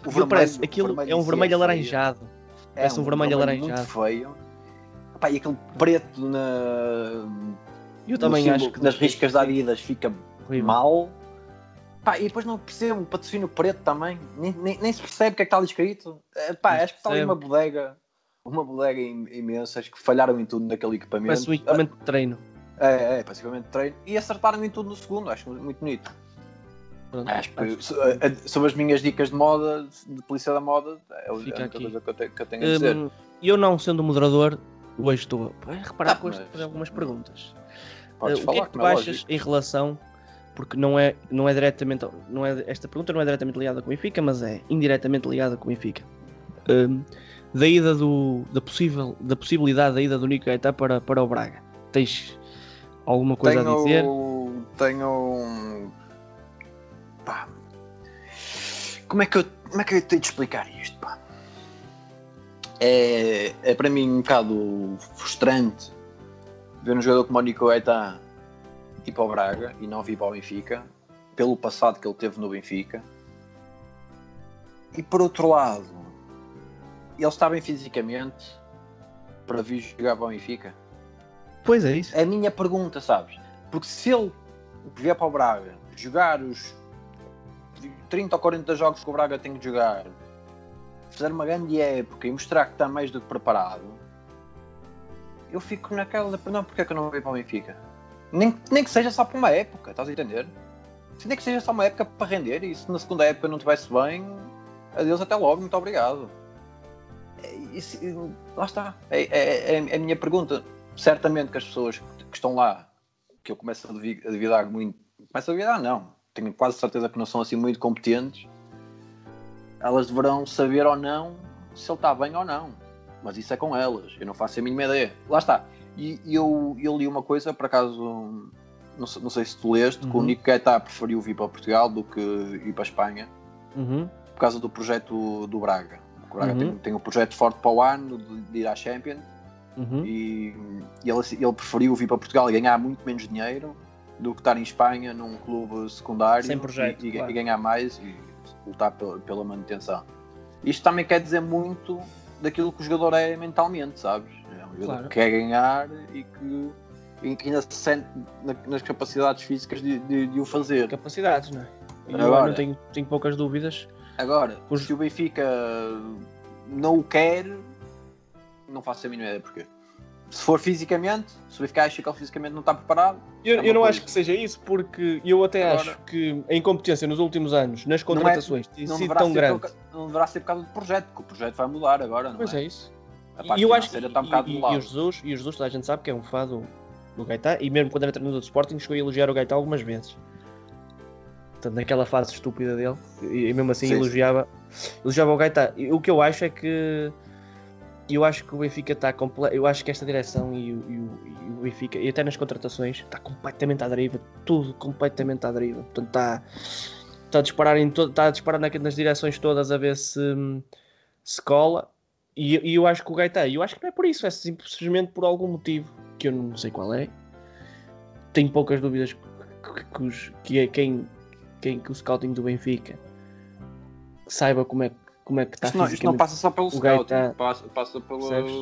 O aquilo parece, vermelho- aquilo vermelho é um si vermelho feio. alaranjado. É Parece um vermelho alaranjado. muito feio. Pá, e aquele preto na, Eu também símbolo acho que nas riscas da Adidas fica horrível. mal. Pá, e depois não percebo o patrocínio preto também. Nem, nem, nem se percebe o que é que está ali escrito. É, pá, acho que está ali uma bodega. Uma bodega im- imensa. Acho que falharam em tudo naquele equipamento. Parece um equipamento de treino. É, é, basicamente treino. E acertaram em tudo no segundo. Acho muito bonito. Pronto, Acho que so- a- a- sobre as minhas dicas de moda, de polícia da moda, é a única aqui. coisa que eu tenho, que eu tenho a dizer. Hum, eu não sendo moderador, hoje estou a reparar Tá, a mas- fazer algumas perguntas. Podes Uh, o falar, que é que tu é achas lógico. em relação, porque não é, não é diretamente, não é, esta pergunta não é diretamente ligada com o Benfica, mas é indiretamente ligada com o Benfica. Um, da ida do, da possível, da possibilidade da ida do Nico Gaeta para, para o Braga. Tens alguma coisa tenho, a dizer? Tenho pá. Como é que eu, como é que eu tenho de explicar isto, pá? É, é para mim um bocado frustrante ver um jogador como o Nico Gaeta ir para o Braga e não vir para o Benfica, pelo passado que ele teve no Benfica. E por outro lado, ele está bem fisicamente para vir jogar para o Benfica? Pois é isso. É a minha pergunta, sabes? Porque se ele vier para o Braga jogar os 30 ou 40 jogos que o Braga tem que jogar, fazer uma grande época e mostrar que está mais do que preparado, eu fico naquela. Não, porque é que eu não vou para o Benfica? Nem, nem que seja só para uma época, estás a entender? Se nem que seja só uma época para render e se na segunda época não estivesse bem, adeus, até logo, muito obrigado. É, isso, lá está. É, é, é, a minha pergunta. Certamente que as pessoas que estão lá, que eu começo a duvidar muito, começo a duvidar, não, tenho quase certeza que não são assim muito competentes, elas deverão saber ou não se ele está bem ou não. Mas isso é com elas, eu não faço a mínima ideia. Lá está. E, eu, eu li uma coisa, por acaso, não sei, não sei se tu leste, uhum. que o Nico Guetta preferiu vir para Portugal do que ir para a Espanha, uhum. por causa do projeto do Braga. O Braga uhum. tem, tem um projeto forte para o ano de, de ir à Champions uhum. e, e ele, ele preferiu vir para Portugal e ganhar muito menos dinheiro do que estar em Espanha num clube secundário Sem projeto, e, claro. e, ganhar mais e lutar pela, pela, manutenção. Isto também quer dizer muito daquilo que o jogador é mentalmente, sabes? É um jogador Claro. que quer ganhar e que, e que ainda se sente na- nas capacidades físicas de, de- de o fazer. Capacidades, não é? Eu Agora- não tenho, tenho poucas dúvidas. Agora, Os- se o Benfica não o quer, não faço a mínima ideia porquê. Se for fisicamente, se o Benfica acha que ele fisicamente não está preparado, Eu, É eu não acho que seja isso, porque eu até Agora- acho que a incompetência nos últimos anos, nas Não é- contratações, tem não sido tão grande. por, não deverá ser por causa do projeto, porque o projeto vai mudar agora, não Pois é? é isso. A parte E eu acho que está um bocado e, e, o Jesus, e o Jesus, toda a gente sabe que é um fã do, do Gaetá, e mesmo quando era treinador do Sporting, chegou a elogiar o Gaetá algumas vezes. Portanto, naquela fase estúpida dele, e, mesmo assim Sim, sim. elogiava, elogiava o Gaetá. E o que eu acho é que eu acho que o Benfica está completo. Eu acho que esta direção e o, e o- e o Benfica, e até nas contratações, está completamente à deriva, tudo completamente à deriva. Portanto, está, está a disparar, em to, está a disparar na- nas direções todas a ver se, se cola. E, e eu acho que o Gaetá, e eu acho que não é por isso, é simplesmente por algum motivo que eu não sei qual é. Tenho poucas dúvidas que, que, os- que é quem, que o scouting do Benfica saiba como é, que- como é que está não, isto não fisicamente. passa só pelo o scout, Gaeta- passa, passa pelo, Percebes?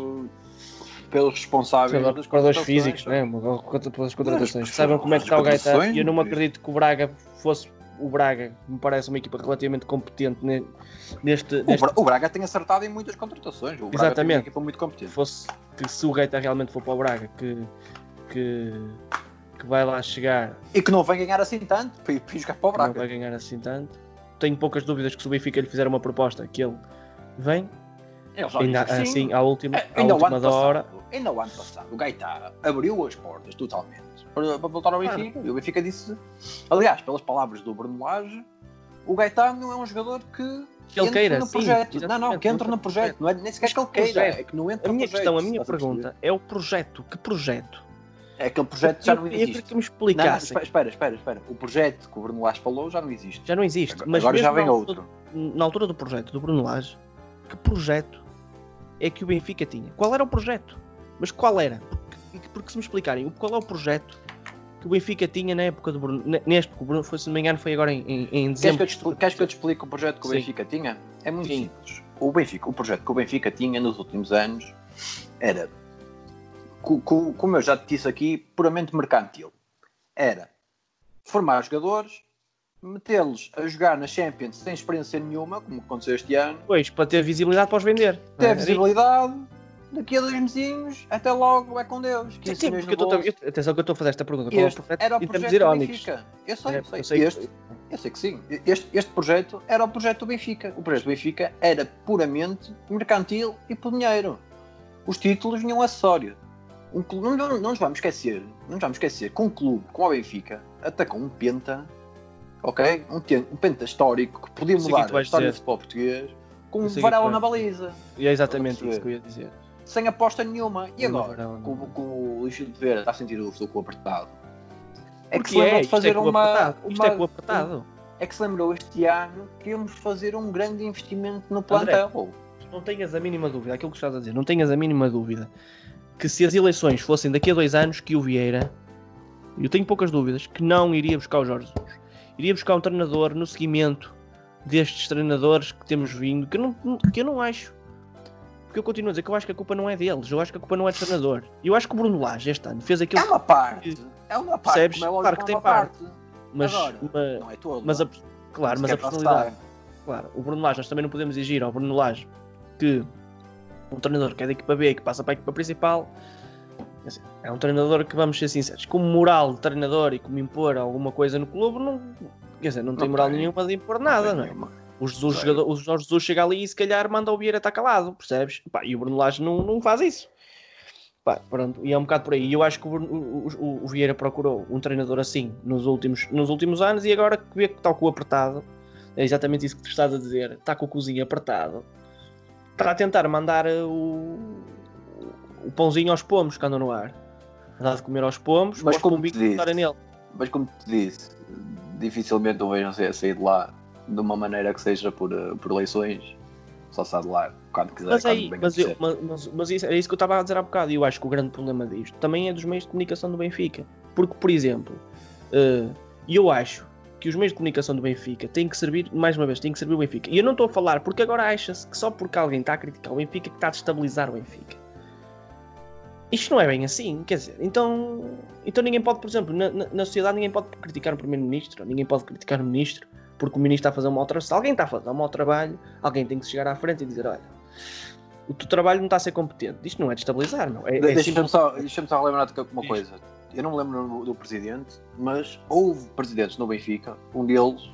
pelos responsáveis lá, contratações, físicos, sabe? né? pelas contratações. Saibam como é que está o Gaeta. contratações, E eu não acredito que o Braga fosse o Braga, me parece uma equipa relativamente competente ne- neste, O, neste o Braga tem acertado em muitas contratações. O Braga tem uma Exatamente. equipa muito competente. fosse que se o Gaeta realmente for para o Braga que, que, que vai lá chegar E que não vem ganhar assim tanto para ir, para ir jogar para o não Braga. vai ganhar assim tanto. Tenho poucas dúvidas que se o Benfica lhe fizer uma proposta que ele vem, ainda assim à última, É, à ainda o última da hora. passado, ainda o ano passado, o Gaeta abriu as portas totalmente para, para voltar ao. Benfica. E o Benfica disse, aliás, pelas palavras do Bruno Lage, o Gaeta não é um jogador que, Que ele queira, no sim, projeto. Não, não, que entra não no projeto. Não é nem sequer que ele queira, é que não entra A no minha projeto. questão, a minha pergunta é o projeto. Que projeto? É que aquele projeto já eu não existe. que me Não, não, espera, espera, espera. O projeto que o Bruno Lage falou já não existe. Já não existe. Agora, mas agora já vem na altura- outro. Na altura do projeto do Bruno Lage, que projeto é que o Benfica tinha? Qual era o projeto? Mas qual era? Porque, porque se me explicarem qual é o projeto que o Benfica tinha na época do Bruno, ne- neste, porque o Bruno, foi, se não me engano, foi agora em, em, em Queres que, dezembro. eu te, queres que eu te explique o projeto que o Sim. Benfica tinha? É muito Sim. simples. O, Benfica, o projeto que o Benfica tinha nos últimos anos era, como eu já te disse aqui, puramente mercantil. Era formar jogadores, metê-los a jogar na Champions sem experiência nenhuma, como aconteceu este ano, Depois, para ter visibilidade para os vender. ter é? visibilidade, daqui a dois mesinhos, até logo é com Deus. 15 Sim, milhões porque eu estou, eu- atenção que eu estou a fazer esta pergunta. Este projeto era o projeto do? Benfica. Eu sei, É, eu sei. eu sei que- Este, eu sei que sim. Este, este projeto era o projeto do Benfica. O projeto do Benfica era puramente mercantil e por dinheiro. Os títulos vinham acessório. Um clube, não, não, não nos vamos esquecer, não nos vamos esquecer que um clube como o Benfica atacou um penta, ok? Um, ten- um penta histórico que podia que mudar tu a história do futebol português com um que Varela tu na baliza, E é exatamente isso que eu ia dizer. sem aposta nenhuma. E agora, não, não. com, com o Luís Filipe Vieira está a sentir o futebol apertado, é que se lembra é, de é fazer o uma, apertado. Isto é uma- com apertado. é que se lembrou este ano que íamos fazer um grande investimento no plantel. Não tenhas a mínima dúvida, aquilo que estás a dizer, não tenhas a mínima dúvida que se as eleições fossem daqui a dois anos, que o Vieira, eu tenho poucas dúvidas, que não iria buscar o Jorge Jesus. Iria buscar um treinador no seguimento destes treinadores que temos vindo, que eu não, que eu não acho. Porque eu continuo a dizer que eu acho que a culpa não é deles, eu acho que a culpa não é do treinador. Eu acho que o Bruno Lage este ano fez aquilo. É uma parte, é uma parte, Percebes? é Claro que é tem uma parte. parte. Mas, Agora, mas, não é todo. mas a, claro, mas a Sequer para personalidade. Claro, o Bruno Lage, nós também não podemos exigir ao Bruno Lage que um treinador que é da equipa B e que passa para a equipa principal quer dizer, é um treinador que, vamos ser sinceros, como moral de treinador e como impor alguma coisa no clube, não, quer dizer, não tem Não moral tem. nenhuma de impor nada, não é? O, Jesus, jogador, o Jorge Jesus chega ali e se calhar manda o Vieira estar calado, percebes? Pá, e o Bruno Lage não, não faz isso. Pá, pronto, e é um bocado por aí. E eu acho que o, o, o- o Vieira procurou um treinador assim nos últimos, nos últimos anos e agora que vê que está com o apertado, é exatamente isso que tu estás a dizer, está com o cozinho apertado, está a tentar mandar uh, o, o pãozinho aos pomos que andam no ar. Dá de comer aos pomos, Mas como te disse, nele. Mas como te disse, dificilmente o vejam sair sair de lá de uma maneira que seja por, eh, por eleições. Só sai de lá quando quiser. Mas, quando aí, bem mas, eu, mas- mas isso, é isso que eu estava a dizer há bocado. E eu acho que o grande problema disto também é dos meios de comunicação do Benfica. Porque, por exemplo, eh, eu acho que os meios de comunicação do Benfica têm que servir, mais uma vez, têm que servir o Benfica. E eu não estou a falar porque agora acha-se que só porque alguém está a criticar o Benfica que está a destabilizar o Benfica. Isto não é bem assim, quer dizer, então, então ninguém pode, por exemplo, na, na- sociedade ninguém pode criticar o Primeiro-Ministro, ninguém pode criticar o Ministro, porque o Ministro está a fazer um mau trabalho. Se alguém está a fazer um mau trabalho, alguém tem que chegar à frente e dizer, olha, o teu trabalho não está a ser competente. Isto não é destabilizar, não. É, é Deixa-me simples- só, deixa só relembrar-te uma coisa. Eu não me lembro do, presidente, mas houve presidentes no Benfica, um deles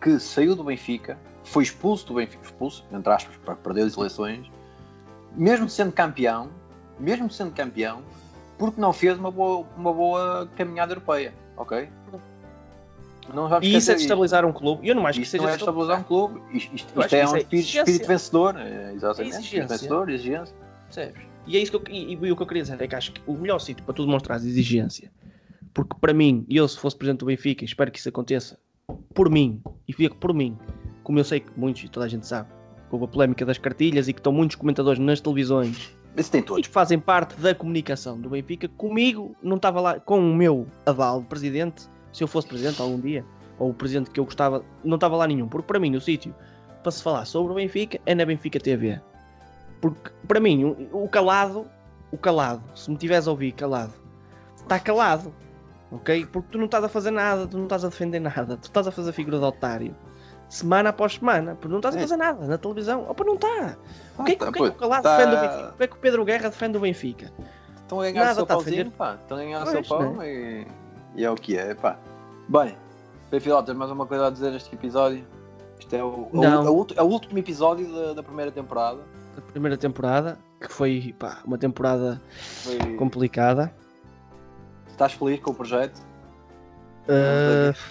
que saiu do Benfica, foi expulso do Benfica, expulso, entre aspas, para perder as eleições, mesmo sendo campeão, mesmo sendo campeão, porque não fez uma boa, uma boa caminhada europeia, ok? E isso é destabilizar um clube. Eu não acho que seja não é estabilizar um clube, isto, isto- é um é espírito, espírito vencedor, é, exatamente, É espírito exigência. vencedor, exigência. Percebes? E é isso que eu, e, e o que eu queria dizer é que acho que o melhor sítio para tu demonstrar exigência, porque para mim, e eu se fosse presidente do Benfica, e espero que isso aconteça por mim, e fico por mim, como eu sei que muitos e toda a gente sabe, houve a polémica das cartilhas e que estão muitos comentadores nas televisões Isso tem e todos. que fazem parte da comunicação do Benfica, comigo não estava lá, com o meu aval de presidente, se eu fosse presidente algum dia, ou o presidente que eu gostava, não estava lá nenhum, porque para mim o sítio para se falar sobre o Benfica é na Benfica TV. Porque para mim o, o calado, o calado, se me tiveres a ouvir calado, está calado, ok? Porque tu não estás a fazer nada, tu não estás a defender nada, tu estás a fazer figura de otário. Semana após semana, porque não estás a É. fazer nada na televisão. Opa, não está. O que é que, tá, o que é que o Calado tá- defende o Benfica? O que é que o Pedro Guerra defende o Benfica? Estão a ganhar Nada o seu a pauzinho, defender. pá. Estão a ganhar o Pois, seu pão e, e é o que é, pá. Bem, Benfica, tens mais uma coisa a dizer neste episódio? Isto é o, o, é o último episódio da, da primeira temporada. Da primeira temporada, que foi pá, uma temporada Foi... complicada. Estás feliz com o projeto? Uh,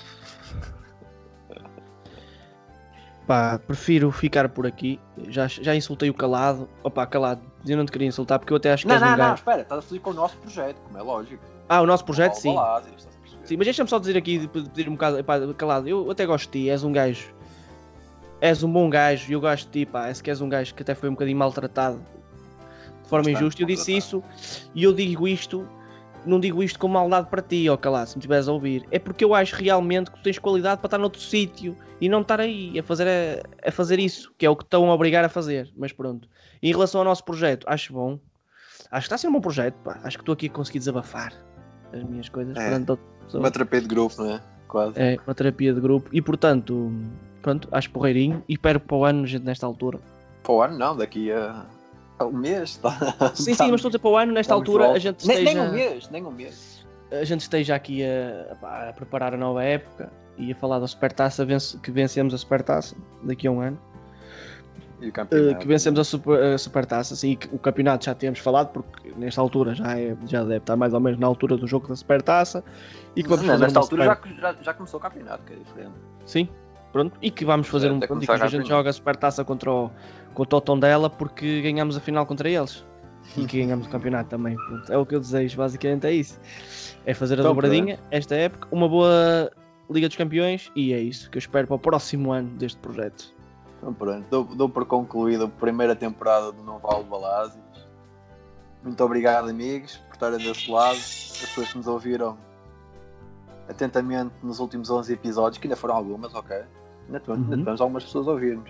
Pá, prefiro ficar por aqui. Já, já insultei o calado. Opa, calado, eu não te queria insultar porque eu até acho que Não, não, um não, gajo. espera, estás feliz com o nosso projeto, como é lógico. Ah, o nosso projeto, Ao sim. A perceber? Sim, mas deixa-me só dizer aqui, pe- pedir um bocado, pá, calado. Eu até gosto de ti, és um gajo. És um bom gajo e eu gosto de ti, pá. És que és um gajo que até foi um bocadinho maltratado de forma Bastante injusta. Eu disse isso e eu digo isto, não digo isto com maldade para ti, ó calado, se me estiveres a ouvir. É porque eu acho realmente que tu tens qualidade para estar noutro sítio e não estar aí a fazer, a, a fazer isso, que é o que estão a obrigar a fazer. Mas pronto. E em relação ao nosso projeto, acho bom. Acho que está a ser um bom projeto, pá. Acho que estou aqui a conseguir desabafar as minhas coisas É. Uma terapia de grupo, não é? Quase. É uma terapia de grupo e portanto, pronto, acho porreirinho e espero para o ano, gente, nesta altura. Para o ano, não, daqui a, a um mês. Tá, Sim, sim, mas estou a dizer para o ano, nesta altura, volta. a gente, nem, esteja, nem um mês, nem um mês. a gente esteja aqui a, a preparar a nova época e a falar da Supertaça, vence, que vencemos a Supertaça daqui a um ano. Uh, que vencemos a, super, a Supertaça, sim, e que o campeonato já tínhamos falado, porque nesta altura já, é, já deve estar mais ou menos na altura do jogo da Supertaça. E que vamos Não, fazer nesta altura super- já, já, já começou o campeonato, que é diferente. Sim, pronto. E que vamos fazer Já um ponto e que a gente joga a supertaça contra o, contra o Tondela porque ganhamos a final contra eles. E que ganhamos o campeonato também. Pronto, é o que eu desejo, basicamente é isso. É fazer a dobradinha esta época. Uma boa Liga dos Campeões e é isso que eu espero para o próximo ano deste projeto. Então pronto, dou, dou por concluída a primeira temporada do Não Vale Balazes. Muito obrigado, amigos, por estarem desse lado. As pessoas que nos ouviram atentamente nos últimos 11 episódios, que ainda foram algumas, ok? Ainda tivemos, ainda Uhum. tivemos algumas pessoas a ouvir-nos.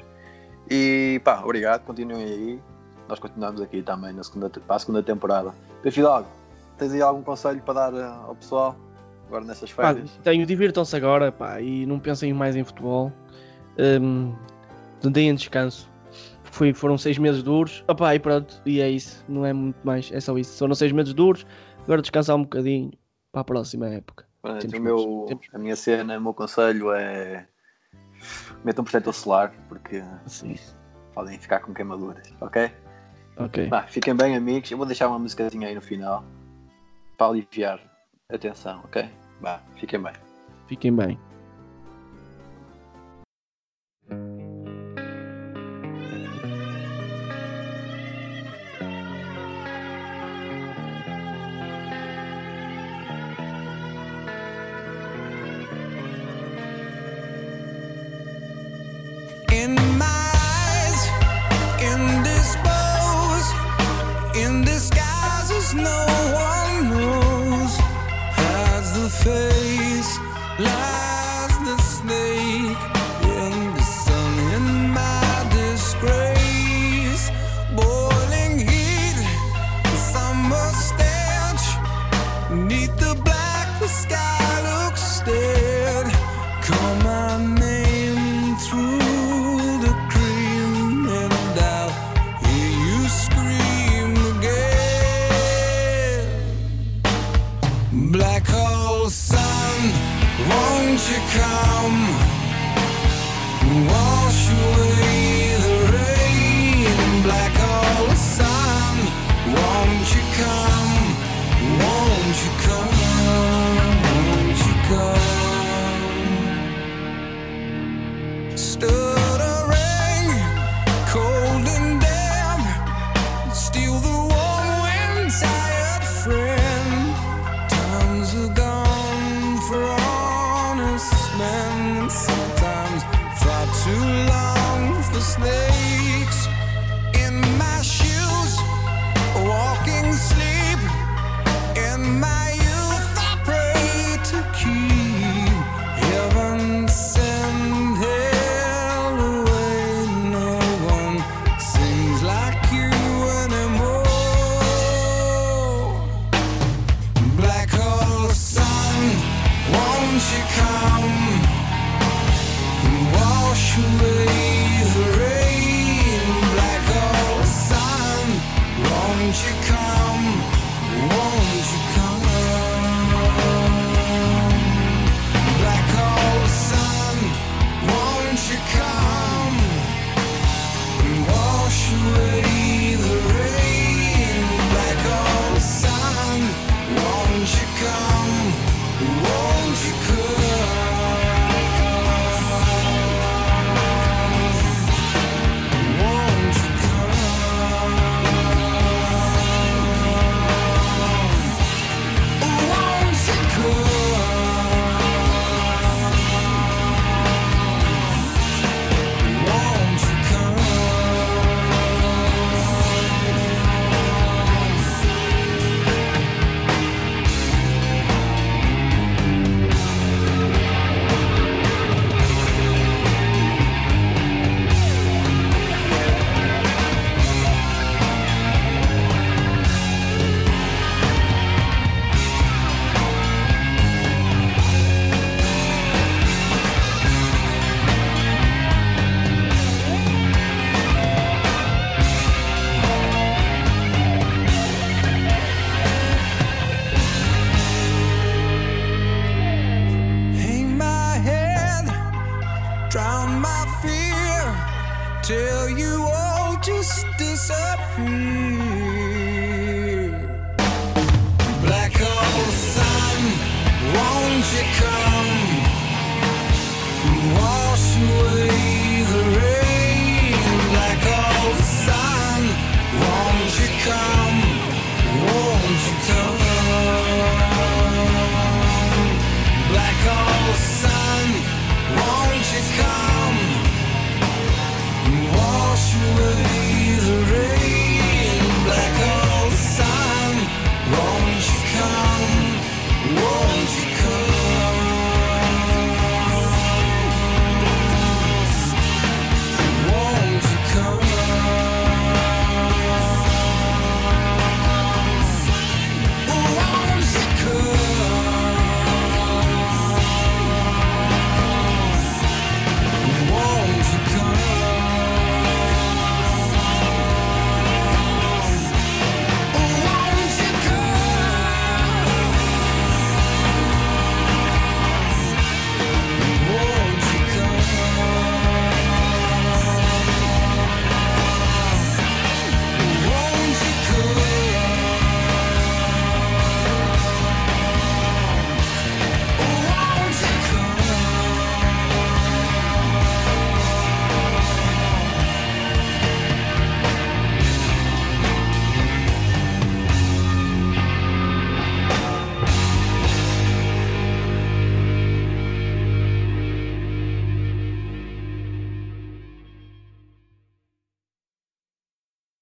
E pá, obrigado, continuem aí. Nós continuamos aqui também na segunda, para a segunda temporada. Pedro tens aí algum conselho para dar eh, ao pessoal agora nessas Pá, férias? tenho, divirtam-se agora pá, e não pensem mais em futebol. Um, deem descanso. Foi, foram seis meses duros. Opá, e pronto, e é isso. Não é muito mais, é só isso. Foram seis meses duros. Agora descansar um bocadinho para a próxima época. Pronto, meu, a minha cena, o meu conselho é metam protetor solar porque Sim, podem ficar com queimaduras, ok? ok. Bah, fiquem bem amigos, eu vou deixar uma musicazinha aí no final para aliviar a tensão, ok? Bah, fiquem bem. Fiquem bem. fait set free